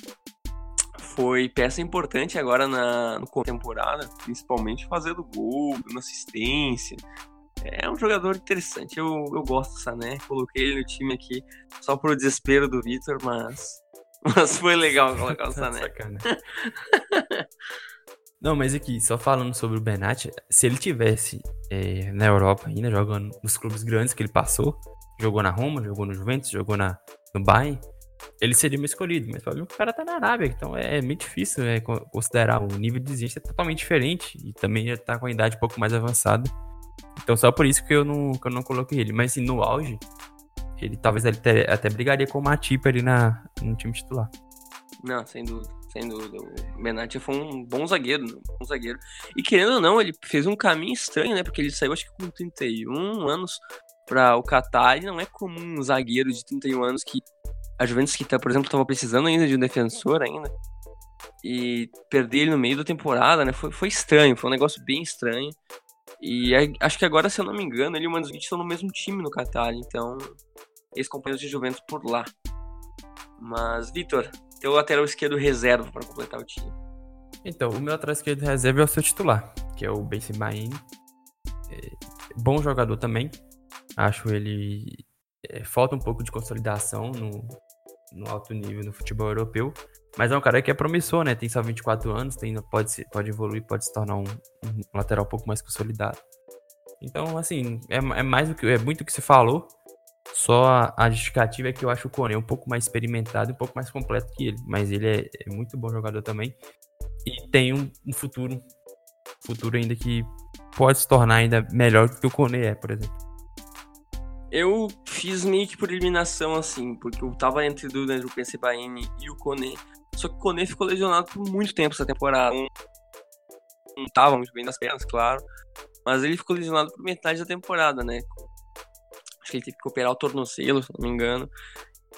foi peça importante agora na no temporada, principalmente fazendo gol, dando assistência. É um jogador interessante, eu, eu gosto do Sané, coloquei ele no time aqui só pro desespero do Vitor, mas, mas foi legal colocar o Sané. Não, mas aqui, só falando sobre o Benatti, se ele tivesse é, na Europa ainda, jogando nos clubes grandes que ele passou, jogou na Roma, jogou no Juventus, jogou na, no Bayern, ele seria meu escolhido. Mas o cara tá na Arábia, então é, é muito difícil né, considerar. O nível de exigência é totalmente diferente e também já tá com a idade um pouco mais avançada. Então só por isso que eu não, que eu não coloquei ele. Mas assim, no auge, ele talvez ele até, até brigaria com o Matip ali na, no time titular. Não, sem dúvida, sem dúvida. O Benatia foi um bom zagueiro, um bom zagueiro. E querendo ou não, ele fez um caminho estranho, né? Porque ele saiu acho que com 31 anos para o Qatar e não é comum um zagueiro de 31 anos que a Juventus que tá, por exemplo, estava precisando ainda de um defensor ainda e perder ele no meio da temporada, né? Foi, foi estranho, foi um negócio bem estranho. E acho que agora, se eu não me engano, ele e o Mandzukic estão no mesmo time no Qatar, então ex-companheiros de Juventus por lá. Mas, Vitor, teu lateral esquerdo reserva para completar o time. Então, o meu lateral esquerdo reserva é o seu titular, que é o Ben Baini. É, bom jogador também, Acho ele. É, falta um pouco de consolidação no, no alto nível no futebol europeu. Mas é um cara que é promissor, né? Tem só 24 anos, tem, pode, pode evoluir, pode se tornar um, um lateral um pouco mais consolidado. Então, assim, é, é mais do que. É muito o que se falou. Só a, justificativa é que eu acho o Kone um pouco mais experimentado um pouco mais completo que ele. Mas ele é, é muito bom jogador também. E tem um, um, futuro. Futuro ainda que pode se tornar ainda melhor do que o Kone é, por exemplo. Eu fiz meio que por eliminação, assim, porque eu tava entre dúvida entre o PC Baini e o Kone. Só que o Kone ficou lesionado por muito tempo essa temporada. Não, não tava muito bem nas pernas, claro. Mas ele ficou lesionado por metade da temporada, né? Acho que ele teve que operar o tornozelo, se não me engano.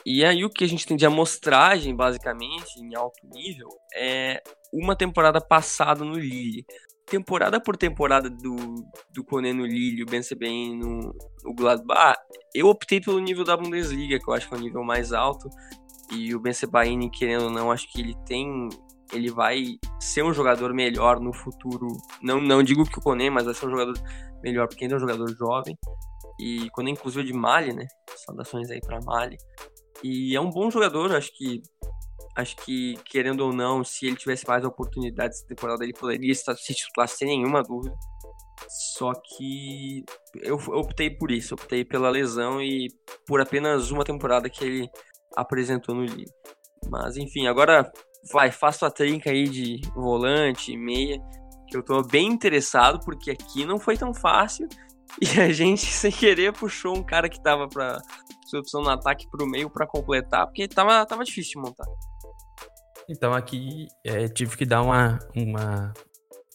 E aí o que a gente tem de amostragem, basicamente, em alto nível, é uma temporada passada no Lille temporada por temporada do, do Kone no Lille, o Ben CBN no, no Gladbach, eu optei pelo nível da Bundesliga, que eu acho que é o nível mais alto. E o Ben Sebaini, querendo ou não, acho que ele tem ele vai ser um jogador melhor no futuro. Não, não digo que o Koné, mas vai ser um jogador melhor, porque ainda é um jogador jovem. E Koné, inclusive, de Mali, né? Saudações aí para Mali. E é um bom jogador, acho que acho que, querendo ou não, se ele tivesse mais oportunidades essa temporada, ele poderia estar se titular sem nenhuma dúvida. Só que eu optei por isso, optei pela lesão e por apenas uma temporada que ele apresentou no livro. Mas enfim, agora vai, faço a trinca aí de volante, meia, que eu tô bem interessado, porque aqui não foi tão fácil. E a gente, sem querer, puxou um cara que tava pra sua opção no ataque pro meio para completar, porque tava, tava difícil de montar. Então aqui é, tive que dar uma, uma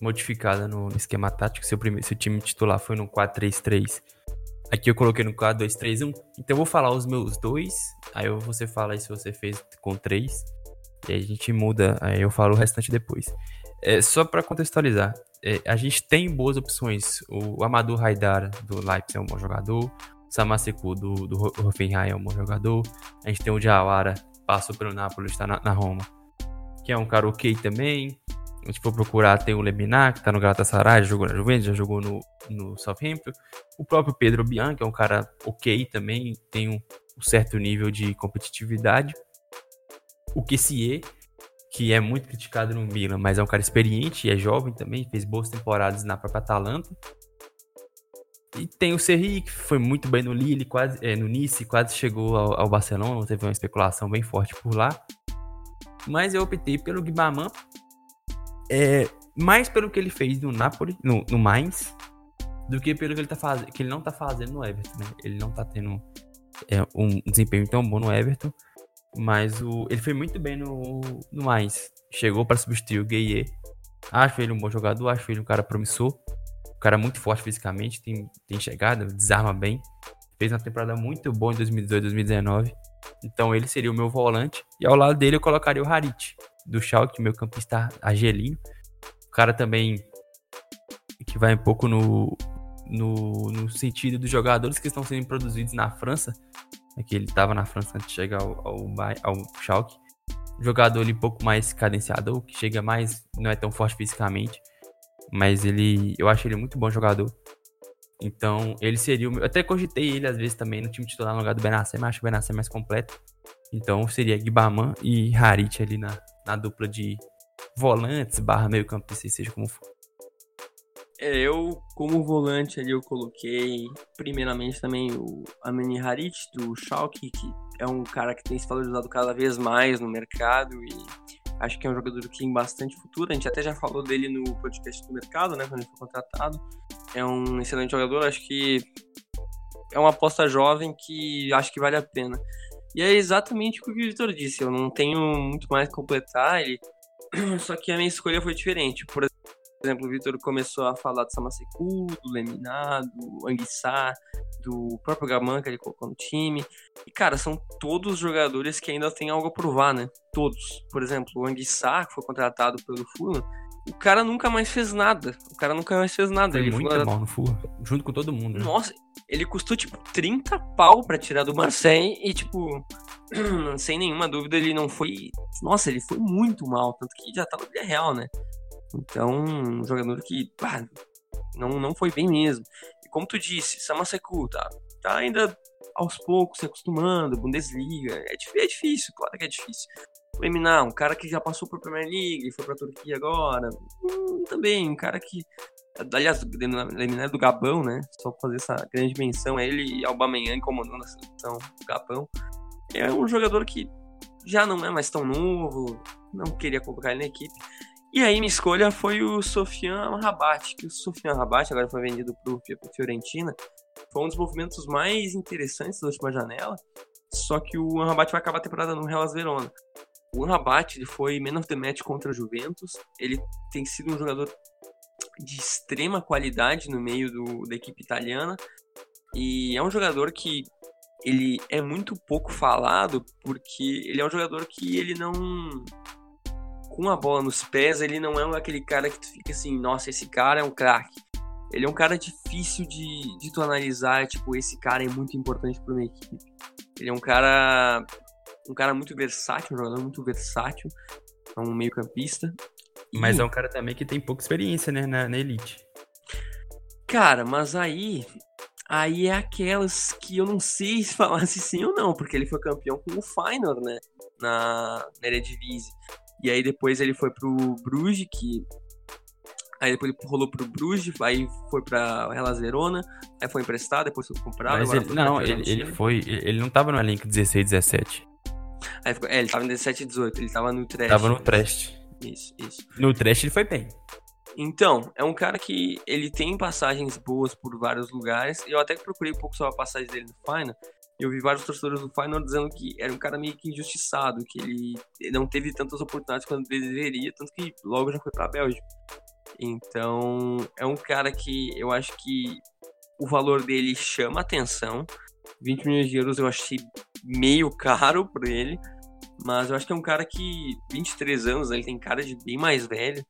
modificada no, esquema tático. Se o, primeiro, se o time titular foi no 4-3-3, aqui eu coloquei no 4-2-3-1. Então eu vou falar os meus dois, aí você fala aí se você fez com três. E aí a gente muda, aí eu falo o restante depois. É, só para contextualizar, é, a gente tem boas opções. O Amadou Haidar do Leipzig é um bom jogador. Samaseku do, do Hoffenheim é um bom jogador. A gente tem o Diawara, passou pelo Napoli, está na, na Roma, que é um cara ok também. A gente for procurar, tem o Leminar, que tá no Galatasaray, já jogou na Juventus, já jogou no, no Southampton. O próprio Pedro Bianchi é um cara ok também, tem um, um certo nível de competitividade. O Kessie, que é muito criticado no Milan, mas é um cara experiente e é jovem também, fez boas temporadas na própria Atalanta. E tem o Serri, que foi muito bem no Lille, quase, é, no Nice, quase chegou ao, ao, Barcelona, teve uma especulação bem forte por lá. Mas eu optei pelo Guimarães, é, mais pelo que ele fez no Napoli, no, no Mainz, do que pelo que ele, tá faz... que ele não tá fazendo no Everton, né? Ele não tá tendo é, um desempenho tão bom no Everton. Mas o, ele foi muito bem no, no mais. Chegou para substituir o Gueye. Acho ele um bom jogador, acho ele um cara promissor. Um cara muito forte fisicamente, tem, tem chegada, desarma bem. Fez uma temporada muito boa em 2018, 2019. Então ele seria o meu volante. E ao lado dele eu colocaria o Harit, do Schalke, meu campista argelino. O cara também que vai um pouco no, no, no sentido dos jogadores que estão sendo produzidos na França é que ele estava na França antes de chegar ao, ao, ao Schalke. Jogador ali um pouco mais cadenciado, que chega mais, não é tão forte fisicamente, mas ele, eu acho ele muito bom jogador. Então, ele seria o meu, eu até cogitei ele às vezes também no time titular no lugar do Benacer, mas acho o Benacer mais completo. Então, seria Guibaman e Harit ali na, na dupla de volantes barra meio campista, seja como for. É, eu, como volante ali, eu coloquei primeiramente também o Ameni Harit do Schalke, que é um cara que tem se valorizado cada vez mais no mercado e acho que é um jogador que tem bastante futuro. A gente até já falou dele no podcast do mercado, né, quando ele foi contratado. É um excelente jogador, acho que é uma aposta jovem que acho que vale a pena. E é exatamente o que o Vitor disse, eu não tenho muito mais a completar, ele... só que a minha escolha foi diferente. Por exemplo, o Vitor começou a falar do Samaseku, do Leminar, do Anguissá, do próprio Gaman que ele colocou no time. E, cara, são todos jogadores que ainda têm algo a provar, né? Todos. Por exemplo, o Anguissá, que foi contratado pelo Fulham, o cara nunca mais fez nada. O cara nunca mais fez nada. Foi ele muito foi... mal no Fulham, junto com todo mundo. Né? Nossa, ele custou, tipo, 30 pau pra tirar do Marseille e, tipo, sem nenhuma dúvida, ele não foi... Nossa, ele foi muito mal, tanto que já tá no real, né? Então, um jogador que pá, não, não foi bem mesmo. E como tu disse, Samaseku tá, tá ainda aos poucos se acostumando, Bundesliga, é, é difícil, claro que é difícil. Eminar, um cara que já passou por Premier League, foi pra Turquia agora, hum, também, um cara que, aliás, Eminar é do Gabão, né, só fazer essa grande menção, é ele e Aubameyang comandando a seleção do Gabão. É um jogador que já não é mais tão novo, não queria colocar ele na equipe, e aí minha escolha foi o Sofian Rabat, que o Sofian Rabat agora foi vendido para o Fiorentina. Foi um dos movimentos mais interessantes da última janela. Só que o Rabat vai acabar a temporada no Hellas Verona. O Rabat ele foi man of the match contra o Juventus. Ele tem sido um jogador de extrema qualidade no meio do, da equipe italiana. E é um jogador que ele é muito pouco falado porque ele é um jogador que ele não com a bola nos pés, ele não é aquele cara que tu fica assim, nossa, esse cara é um craque. Ele é um cara difícil de, de tu analisar, tipo, esse cara é muito importante para uma equipe. Ele é um cara um cara muito versátil, um jogador muito versátil. É um meio-campista. Mas e... é um cara também que tem pouca experiência, né, na, na Elite. Cara, mas aí. Aí é aquelas que eu não sei se falasse sim ou não, porque ele foi campeão com o Feyenoord, né? Na, na Eredivisie. E aí depois ele foi pro Bruges, que Aí depois ele rolou pro Bruges, aí foi pra Hellas Verona, aí foi emprestado, depois foi comprado. Mas ele, não, ele, ele foi. Ele não tava no elenco 16, 17. Aí ficou, é, ele tava no 17 e 18, ele tava no Trash. Tava no Trash. Isso, isso. No Trash ele foi bem. Então, é um cara que ele tem passagens boas por vários lugares. Eu até procurei um pouco sobre a passagem dele no Final. Eu vi vários torcedores do Final dizendo que era um cara meio que injustiçado, que ele não teve tantas oportunidades quanto deveria, tanto que logo já foi pra Bélgica. Então, é um cara que eu acho que o valor dele chama atenção. 20 milhões de euros eu achei meio caro por ele. Mas eu acho que é um cara que, 23 anos, ele tem cara de bem mais velho.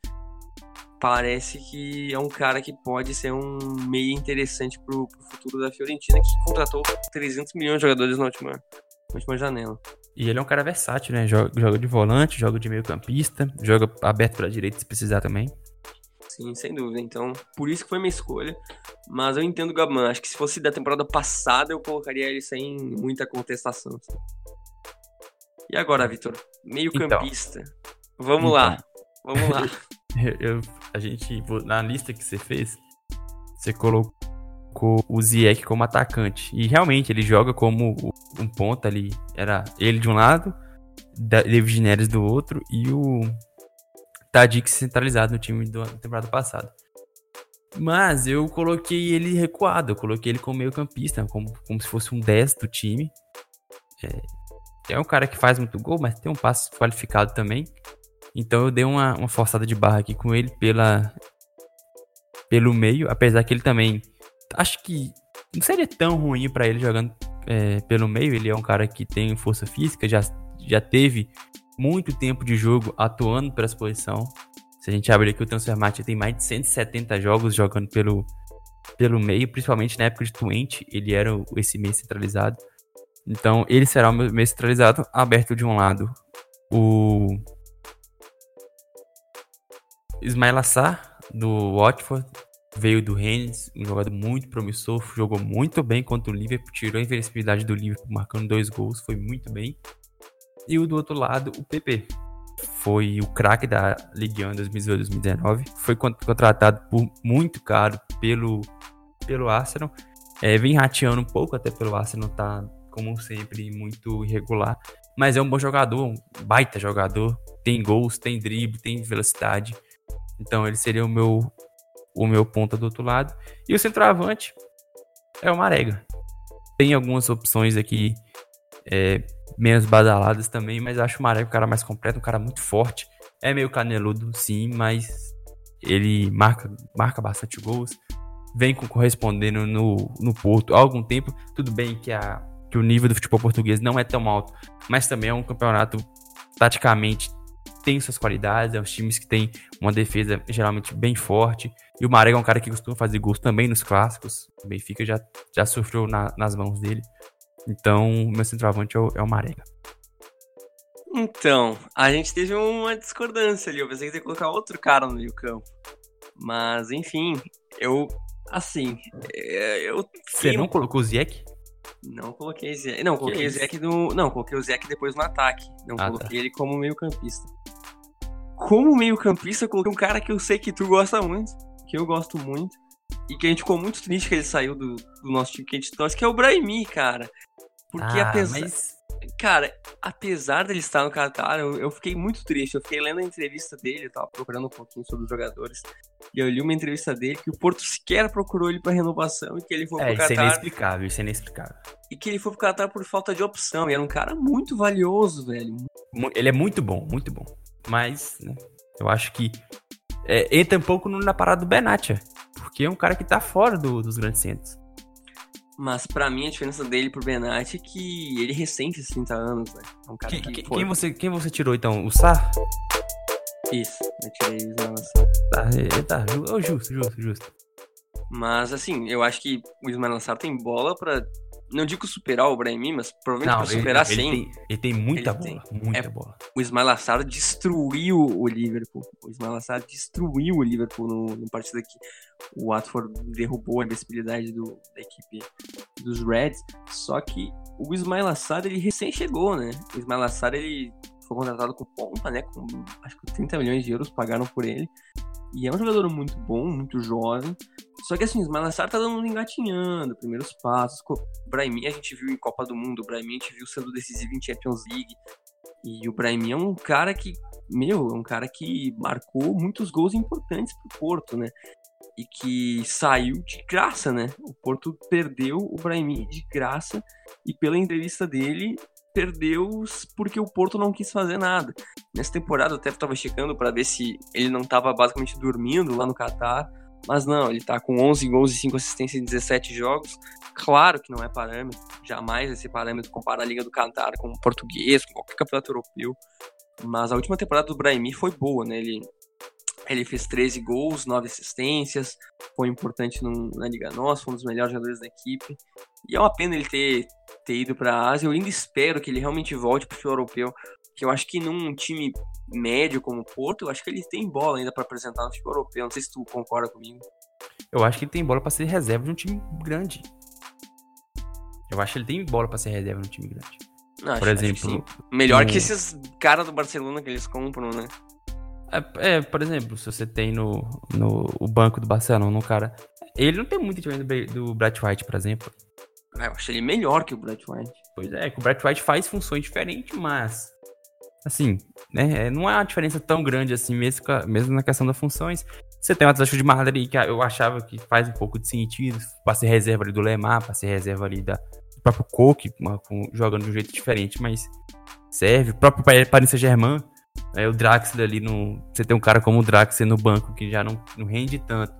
Parece que é um cara que pode ser um meio interessante pro, pro futuro da Fiorentina, que contratou 300 milhões de jogadores na última, na última janela. E ele é um cara versátil, né? Joga, joga de volante, joga de meio campista, joga aberto pra direita se precisar também. Sim, sem dúvida. Então, por isso que foi minha escolha. Mas eu entendo o Gaban. Acho que se fosse da temporada passada, eu colocaria ele sem muita contestação. Assim. E agora, Vitor? Meio então. campista. Então, Vamos então. lá. Vamos lá. Eu, a gente, na lista que você fez, você colocou o Ziyech como atacante. E realmente, ele joga como um ponta ali. Era ele de um lado, David Neres do outro e o Tadic centralizado no time da temporada passada. Mas eu coloquei ele recuado, eu coloquei ele como meio campista, como, como se fosse um 10 do time. É, é um cara que faz muito gol, mas tem um passo qualificado também. Então eu dei uma, uma forçada de barra aqui com ele pela, pelo meio, apesar que ele também acho que não seria tão ruim para ele jogando é, pelo meio. Ele é um cara que tem força física, já, já teve muito tempo de jogo atuando pela posição. Se a gente abrir aqui o Transfermarkt, tem mais de 170 jogos jogando pelo, pelo meio, principalmente na época de Twente, ele era esse meio centralizado. Então, ele será o meio centralizado, aberto de um lado o Ismail Assar, do Watford, veio do Rennes, um jogador muito promissor, jogou muito bem contra o Liverpool, tirou a invencibilidade do Liverpool, marcando dois gols, foi muito bem. E o do outro lado, o PP. Foi o craque da Ligue 1 2018-2019. Foi contratado por muito caro pelo, pelo Arsenal. É, vem rateando um pouco, até pelo Arsenal tá, como sempre, muito irregular. Mas é um bom jogador, um baita jogador. Tem gols, tem drible, tem velocidade. Então ele seria o meu, o meu ponta do outro lado. E o centroavante é o Marega. Tem algumas opções aqui é, menos badaladas também, mas acho o Maré um cara mais completo, um cara muito forte. É meio caneludo, sim, mas ele marca, marca bastante gols. Vem correspondendo no, no Porto há algum tempo. Tudo bem que, a, que o nível do futebol português não é tão alto, mas também é um campeonato taticamente tem suas qualidades, é um times que tem uma defesa geralmente bem forte. E o Marega é um cara que costuma fazer gols também nos clássicos. O Benfica já, já sofreu na, nas mãos dele. Então, meu centroavante é o, é o Marega. Então, a gente teve uma discordância ali. Eu pensei que ia colocar outro cara no meio campo. Mas, enfim, eu. Assim, é, eu. Você não colocou o Ziek? Não coloquei Ziek. Não, coloquei o Ziek no. Não, coloquei o Ziek depois no ataque. Não ah, coloquei tá. ele como meio-campista. Como meio-campista, eu coloquei um cara que eu sei que tu gosta muito, que eu gosto muito, e que a gente ficou muito triste que ele saiu do, do nosso time que a gente torce, que é o Brahimi, cara. Porque ah, apesar. Mas... Cara, apesar dele estar no Qatar, eu, eu, fiquei muito triste. Eu fiquei lendo a entrevista dele, eu tava procurando um pouquinho sobre os jogadores. E eu li uma entrevista dele que o Porto sequer procurou ele para renovação e que ele foi é, pro Qatar. Isso é inexplicável, isso é inexplicável. E que ele foi pro Qatar por falta de opção. E era um cara muito valioso, velho. Ele é muito bom, muito bom. Mas, né, eu acho que é, entra um pouco na parada do Benatia. Porque é um cara que tá fora do, dos grandes centros. Mas para mim a diferença dele pro Benatti é que ele recente 30 anos, né? É um cara que, que quem, você, quem você tirou então? O Sar? Isso, eu tirei o Ismael Sar. Tá, é, tá, justo, justo, justo. Mas assim, eu acho que o Ismael Sar tem bola para não digo superar o Brahim, mas provavelmente não, pra superar ele, sim. Ele tem, ele tem muita ele bola, tem. muita é, bola. O Ismail Assar destruiu o Liverpool. O Ismail Assar destruiu o Liverpool no, no partido aqui. O Watford derrubou a invencibilidade do, da equipe dos Reds. Só que o Ismail Assar, ele recém chegou, né? O Ismail Assar, ele foi contratado com pompa, né? Com acho que 30 milhões de euros pagaram por ele. E é um jogador muito bom, muito jovem. Só que assim, o Malassar tá dando engatinhando, primeiros passos. O Brahimi a gente viu em Copa do Mundo, o Brahimi a gente viu sendo decisivo em Champions League. E o Brahimi é um cara que, meu, é um cara que marcou muitos gols importantes pro Porto, né? E que saiu de graça, né? O Porto perdeu o Brahimi de graça e pela entrevista dele perdeu porque o Porto não quis fazer nada. Nessa temporada eu até estava checando para ver se ele não estava basicamente dormindo lá no Catar, mas não, ele está com 11 gols e 5 assistências em 17 jogos. Claro que não é parâmetro, jamais esse parâmetro comparar a Liga do Catar com o português, com qualquer campeonato europeu. Mas a última temporada do Brahimi foi boa, né? Ele, ele fez 13 gols, 9 assistências, foi importante no, na Liga Nossa, foi um dos melhores jogadores da equipe. E é uma pena ele ter, ter ido para a Ásia. Eu ainda espero que ele realmente volte para o futebol europeu. Que eu acho que num time médio como o Porto, eu acho que ele tem bola ainda para apresentar no futebol europeu. Não sei se tu concorda comigo. Eu acho que ele tem bola para ser reserva de um time grande. Eu acho que ele tem bola para ser reserva de um time grande. Não, por acho, exemplo, acho que melhor que esses caras do Barcelona que eles compram, né? É, é, por exemplo, se você tem no, no o banco do Barcelona um cara. Ele não tem muito diferença do, do Brett White, por exemplo. Ah, eu acho ele melhor que o Brett White. Pois é, que o Brett White faz funções diferentes, mas. Assim, né? É, não é uma diferença tão grande assim, mesmo, mesmo na questão das funções. Você tem o Atlético de Madrid, que eu achava que faz um pouco de sentido, pra ser reserva ali do Lemar, pra ser reserva ali da, do próprio Coque, jogando de um jeito diferente, mas serve. O próprio Paris Saint-Germain, é, o Draxler ali, no, você tem um cara como o Draxler no banco que já não, não rende tanto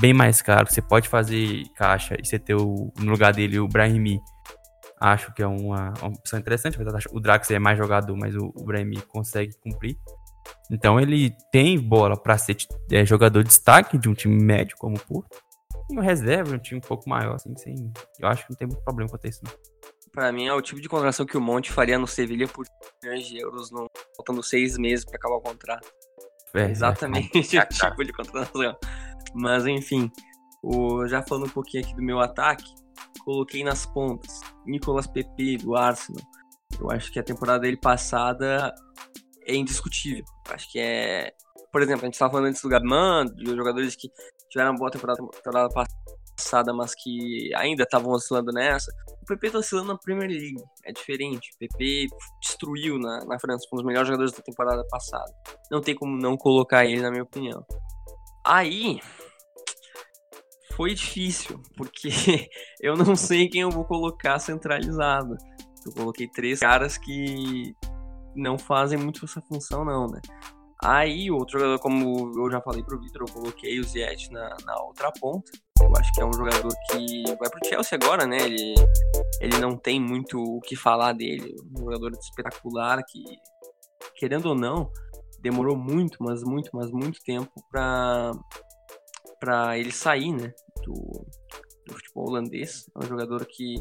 bem mais caro, você pode fazer caixa e você ter o, no lugar dele o Brahimi. Acho que é uma, uma opção interessante. O Drax é mais jogador, mas o, o Brahimi consegue cumprir. Então ele tem bola para ser é, jogador de destaque de um time médio como o Porto. E um reserva, um time um pouco maior, assim, sem, eu acho que não tem muito problema com isso. Não. Pra mim é o tipo de contratação que o Monte faria no Sevilha por milhões de euros, no, faltando seis meses para acabar o contrato. É, é exatamente é, o tipo de contratação. Mas enfim, o, já falando um pouquinho aqui do meu ataque, coloquei nas pontas Nicolas Pepe do Arsenal. Eu acho que a temporada dele passada é indiscutível. Acho que é. Por exemplo, a gente estava falando antes do Gabman, de jogadores que tiveram uma boa temporada, temporada passada, mas que ainda estavam oscilando nessa. O PP está oscilando na Premier League. É diferente. O PP destruiu na, na França, foi um dos melhores jogadores da temporada passada. Não tem como não colocar ele, na minha opinião. Aí, foi difícil, porque eu não sei quem eu vou colocar centralizado. Eu coloquei três caras que não fazem muito essa função, não, né? Aí, outro jogador, como eu já falei pro Vitor, eu coloquei o Ziyech na, na outra ponta. Eu acho que é um jogador que vai pro Chelsea agora, né? Ele, ele não tem muito o que falar dele. Um jogador espetacular que, querendo ou não, demorou muito, mas muito, mas muito tempo para para ele sair, né, do, do futebol holandês. É um jogador que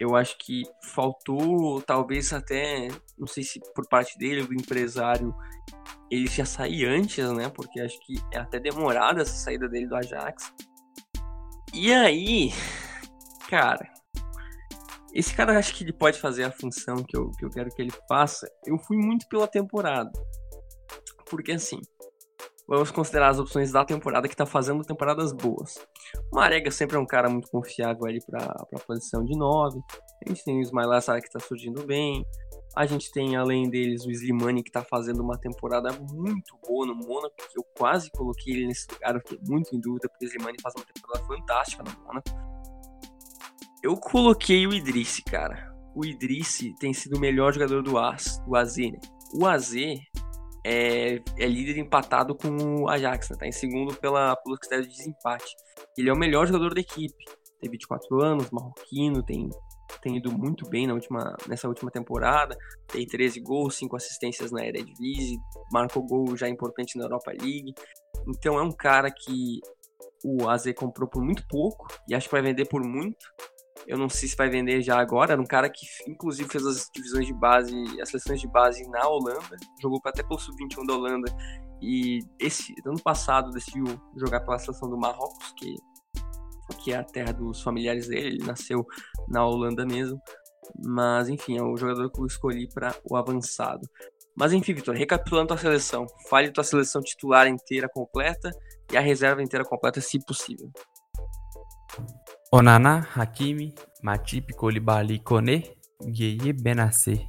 eu acho que faltou, talvez até, não sei se por parte dele, do empresário, ele já sair antes, né? Porque acho que é até demorada essa saída dele do Ajax. E aí, cara, esse cara acho que ele pode fazer a função que eu, que eu quero que ele faça. Eu fui muito pela temporada. Porque assim, vamos considerar as opções da temporada que tá fazendo temporadas boas. O Marega sempre é um cara muito confiável ali pra, pra posição de 9. A gente tem o Ismail que tá surgindo bem. A gente tem, além deles, o Slimani que tá fazendo uma temporada muito boa no Mônaco. Eu quase coloquei ele nesse lugar, eu fiquei muito em dúvida, porque o Slimani faz uma temporada fantástica no Mônaco. Eu coloquei o Idrissi, cara. O Idrissi tem sido o melhor jogador do AZ, do AZ, né? O AZ é, é líder empatado com o Ajax, né? tá em segundo pela, pelo critério de desempate. Ele é o melhor jogador da equipe. Tem 24 anos, marroquino, tem, tem ido muito bem na última, nessa última temporada. Tem 13 gols, 5 assistências na Eredivisie, marcou gol já importante na Europa League. Então é um cara que o AZ comprou por muito pouco e acho que vai vender por muito. Eu não sei se vai vender já agora. Era um cara que, inclusive, fez as divisões de base, as seleções de base na Holanda. Jogou até pelo Sub-21 da Holanda. E esse ano passado decidiu jogar pela seleção do Marrocos, que, que é a terra dos familiares dele. Ele nasceu na Holanda mesmo. Mas, enfim, é o jogador que eu escolhi para o avançado. Mas, enfim, Vitor, recapitulando tua seleção. Fale tua seleção titular inteira completa e a reserva inteira completa, se possível. Onana, Hakimi, Matip, Koulibaly, Kone, Gueye, Benacer.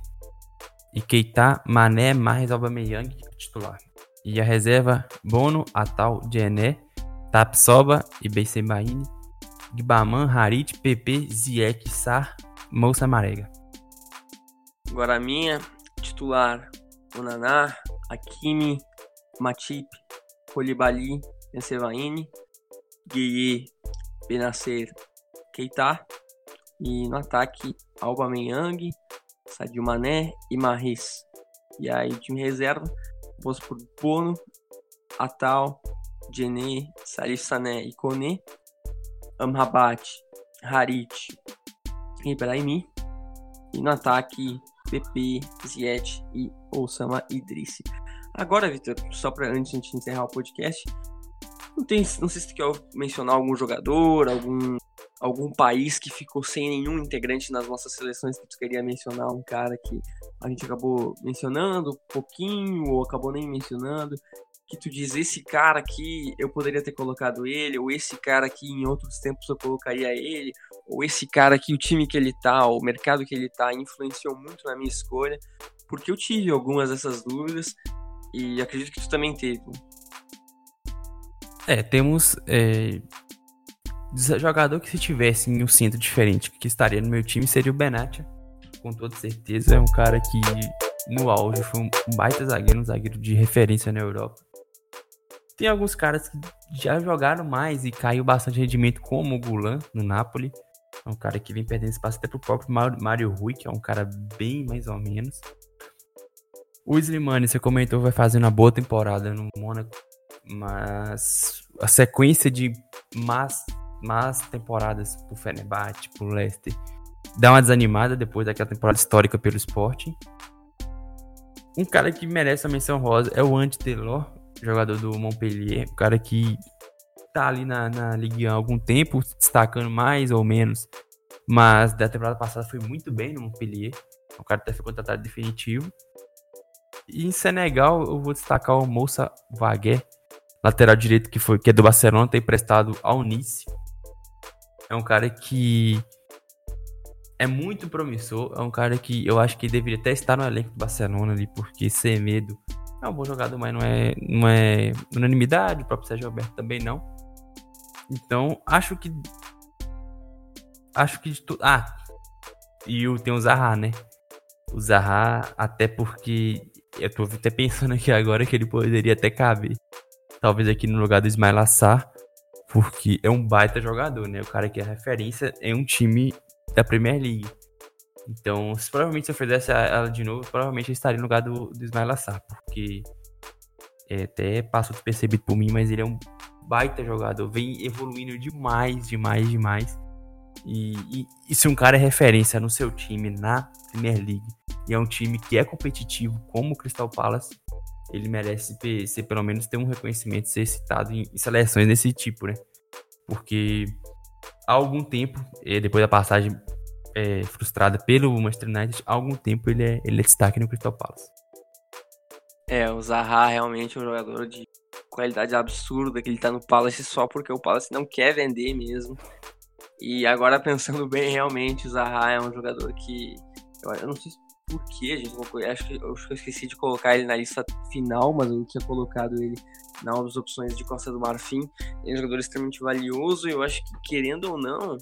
E Keita, Mané, Marres, Aubameyang, titular. E a reserva, Bono, Atal, Diené, Tapsoba e Beissembaini, Gbaman, Harit, Pepe, Ziek, Sar, Moussa Marega. Agora a minha, titular, Onaná, Hakimi, Matip, Koulibaly, Bensevaini, Gueye, Benacer, Keita. E no ataque, Alba Meyang, Sadio Mané e Marres. E aí time reserva, posto por Bono, Atal, Djené, Salif e Kone, Amrabat, Harit e. E no ataque, PP, Ziet e Osama Idrissi. Agora, Vitor, só para antes de a gente encerrar o podcast, não, tem, não sei se tu quer mencionar algum jogador, algum, algum país que ficou sem nenhum integrante nas nossas seleções que tu queria mencionar, um cara que a gente acabou mencionando um pouquinho ou acabou nem mencionando, que tu diz esse cara aqui eu poderia ter colocado ele, ou esse cara aqui em outros tempos eu colocaria ele, ou esse cara aqui, o time que ele tá, o mercado que ele tá, influenciou muito na minha escolha, porque eu tive algumas dessas dúvidas e acredito que tu também teve. É, temos é, jogador que se tivesse em um centro diferente que estaria no meu time seria o Benatia, com toda certeza. É um cara que no auge foi um baita zagueiro, um zagueiro de referência na Europa. Tem alguns caras que já jogaram mais e caiu bastante rendimento, como o Gulan no Napoli. É um cara que vem perdendo espaço até pro próprio Mário Rui, que é um cara bem mais ou menos. O Slimani, você comentou, vai fazendo uma boa temporada no Mônaco, mas a sequência de más, más temporadas pro Fenerbahçe, pro Leicester, dá uma desanimada depois daquela temporada histórica pelo esporte. Um cara que merece a menção rosa é o Ante Delors, jogador do Montpellier, um cara que tá ali na, na Ligue 1 há algum tempo, destacando mais ou menos, mas da temporada passada foi muito bem no Montpellier. O cara até foi contratado definitivo. E em Senegal eu vou destacar o Moussa Vaguer, lateral direito que foi que é do Barcelona, tem emprestado ao Nice. É um cara que é muito promissor, é um cara que eu acho que deveria até estar no elenco do Barcelona ali, porque sem medo é um bom jogador, mas não é, não é unanimidade, o próprio Sérgio Alberto também não. Então, acho que. Acho que tudo. Ah! E o, tem o Zaha, né? O Zaha, até porque. Eu tô até pensando aqui agora que ele poderia até caber. Talvez aqui no lugar do Ismail Assar. Porque é um baita jogador, né? O cara que é referência em um time da Premier League. Então, se, provavelmente se eu fizesse ela de novo, provavelmente eu estaria no lugar do, do Ismail Assar. Porque é, até passou despercebido por mim, mas ele é um baita jogador, vem evoluindo demais, demais, demais. E, e, e, se um cara é referência no seu time na Premier League e é um time que é competitivo como o Crystal Palace, ele merece ser, pelo menos ter um reconhecimento, ser citado em, em seleções desse tipo, né? Porque há algum tempo, eh, depois da passagem é, frustrada pelo Manchester United, há algum tempo ele é, ele é destaque no Crystal Palace. É, o Zaha realmente é um jogador de qualidade absurda que ele tá no Palace só porque o Palace não quer vender mesmo. E agora pensando bem, realmente o Zaha é um jogador que eu, não sei por que a gente colocou, acho que, eu esqueci de colocar ele na lista final, mas eu tinha colocado ele nas opções de Costa do Marfim. Ele é um jogador extremamente valioso e eu acho que querendo ou não,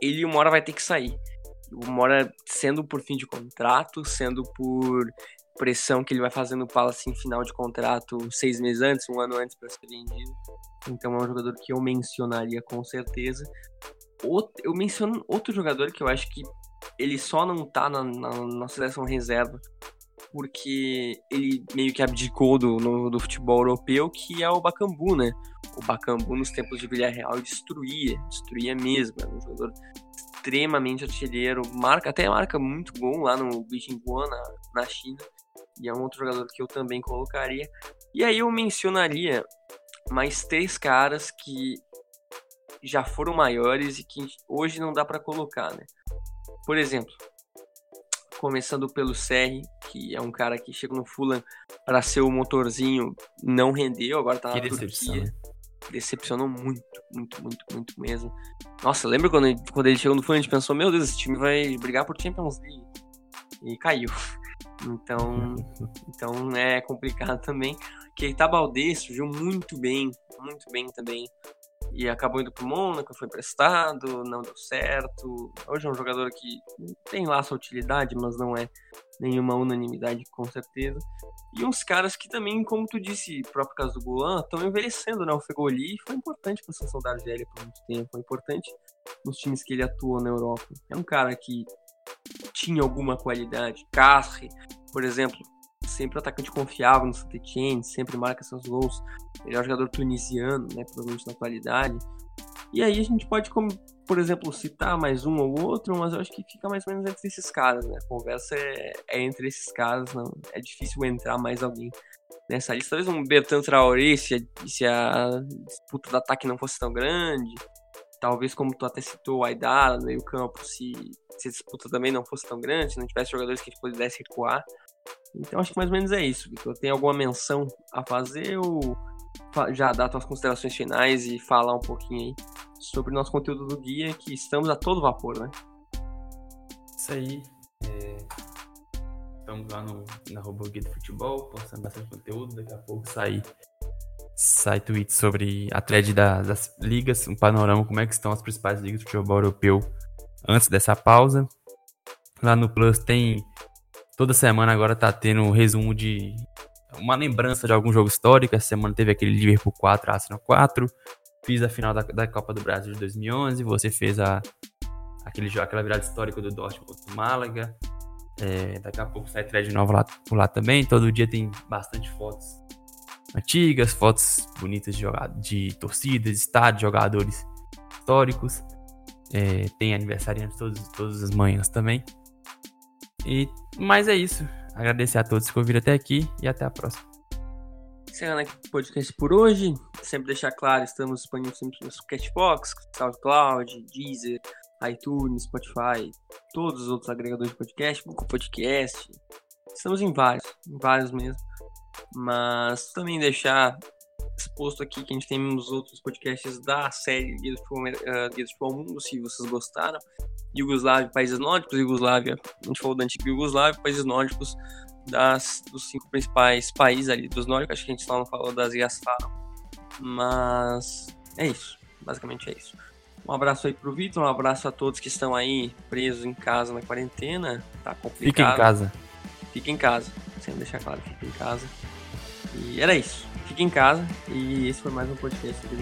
ele uma hora vai ter que sair. Uma hora sendo por fim de contrato, sendo por pressão que ele vai fazer no Palace em final de contrato seis meses antes, um ano antes para ser vendido. Então é um jogador que eu mencionaria com certeza. Outro, eu menciono outro jogador que eu acho que ele só não tá na, na, na seleção reserva porque ele meio que abdicou do, no, do futebol europeu, que é o Bacambu, né? O Bacambu nos tempos de Villarreal destruía, destruía mesmo, era um jogador extremamente artilheiro, marca até marca muito gol lá no Beijing na, na China. E é um outro jogador que eu também colocaria. E aí eu mencionaria mais três caras que já foram maiores e que hoje não dá para colocar, né? Por exemplo, começando pelo Serri, que é um cara que chegou no Fulham para ser o motorzinho, não rendeu, agora tá na Turquia. Decepcionou muito, muito, muito, muito mesmo. Nossa, lembra quando ele, quando ele chegou no Fulham, a gente pensou, meu Deus, esse time vai brigar por Champions League. E caiu. Então, então é complicado também. Keita Balde surgiu muito bem, muito bem também e acabou indo pro Mônaco, foi emprestado, não deu certo. Hoje é um jogador que tem lá sua utilidade, mas não é nenhuma unanimidade com certeza. E uns caras que também, como tu disse, próprio caso do Golan, estão envelhecendo, né? O Fegoli foi importante para a seleção da Argélia por muito tempo, foi importante nos times que ele atuou na Europa. É um cara que tinha alguma qualidade. Casri, por exemplo, sempre atacante confiável no saint sempre marca seus gols. Ele é jogador tunisiano, né, provavelmente na atualidade. E aí a gente pode, como, por exemplo, citar mais um ou outro, mas eu acho que fica mais ou menos entre esses caras, né? A conversa é, é entre esses caras, não é difícil entrar mais alguém nessa lista. Talvez um Bertrand Traoré, se a, se a disputa do ataque não fosse tão grande. Talvez, como tu até citou, o Aidar no meio campo, se, se a disputa também não fosse tão grande, se não tivesse jogadores que a gente pudesse recuar. Então acho que mais ou menos é isso, Victor. Tem alguma menção a fazer ou já dar suas considerações finais e falar um pouquinho aí sobre o nosso conteúdo do guia, que estamos a todo vapor, né? Isso aí. É... Estamos lá no, na Robô Guia do Futebol, postando bastante conteúdo. Daqui a pouco sai, sai tweet sobre a thread da, das ligas, um panorama, como é que estão as principais ligas do futebol europeu antes dessa pausa. Lá no Plus tem Toda semana agora tá tendo um resumo de uma lembrança de algum jogo histórico. Essa semana teve aquele Liverpool 4, Arsenal 4. Fiz a final da, da Copa do Brasil de 2011. Você fez a, aquele, aquela virada histórica do Dortmund contra o Málaga. É, daqui a pouco sai thread nova lá, por lá também. Todo dia tem bastante fotos antigas, fotos bonitas de, de torcidas, estádios, jogadores históricos. É, tem aniversariantes todos, todas as manhãs também. E, mas é isso. Agradecer a todos que ouviram até aqui e até a próxima. Encerrando aqui o podcast por hoje. Sempre deixar claro, estamos disponíveis no Cashbox, SoundCloud, Deezer, iTunes, Spotify, todos os outros agregadores de podcast, Google Podcast. Estamos em vários, em vários mesmo. Mas também deixar exposto aqui que a gente tem nos outros podcasts da série Guia do Futebol, uh, Guia do Futebol Mundo, se vocês gostaram. Yugoslávia, países nórdicos, Yugoslávia, a gente falou da antiga Yugoslávia, países nórdicos das, dos cinco principais países ali dos nórdicos, acho que a gente só não falou das ilhas Faro. Mas é isso, basicamente é isso. Um abraço aí pro Vitor, um abraço a todos que estão aí presos em casa na quarentena, tá complicado. Fica em casa. Fica em casa, sempre deixar claro, fica em casa. E era isso, fica em casa e esse foi mais um podcast do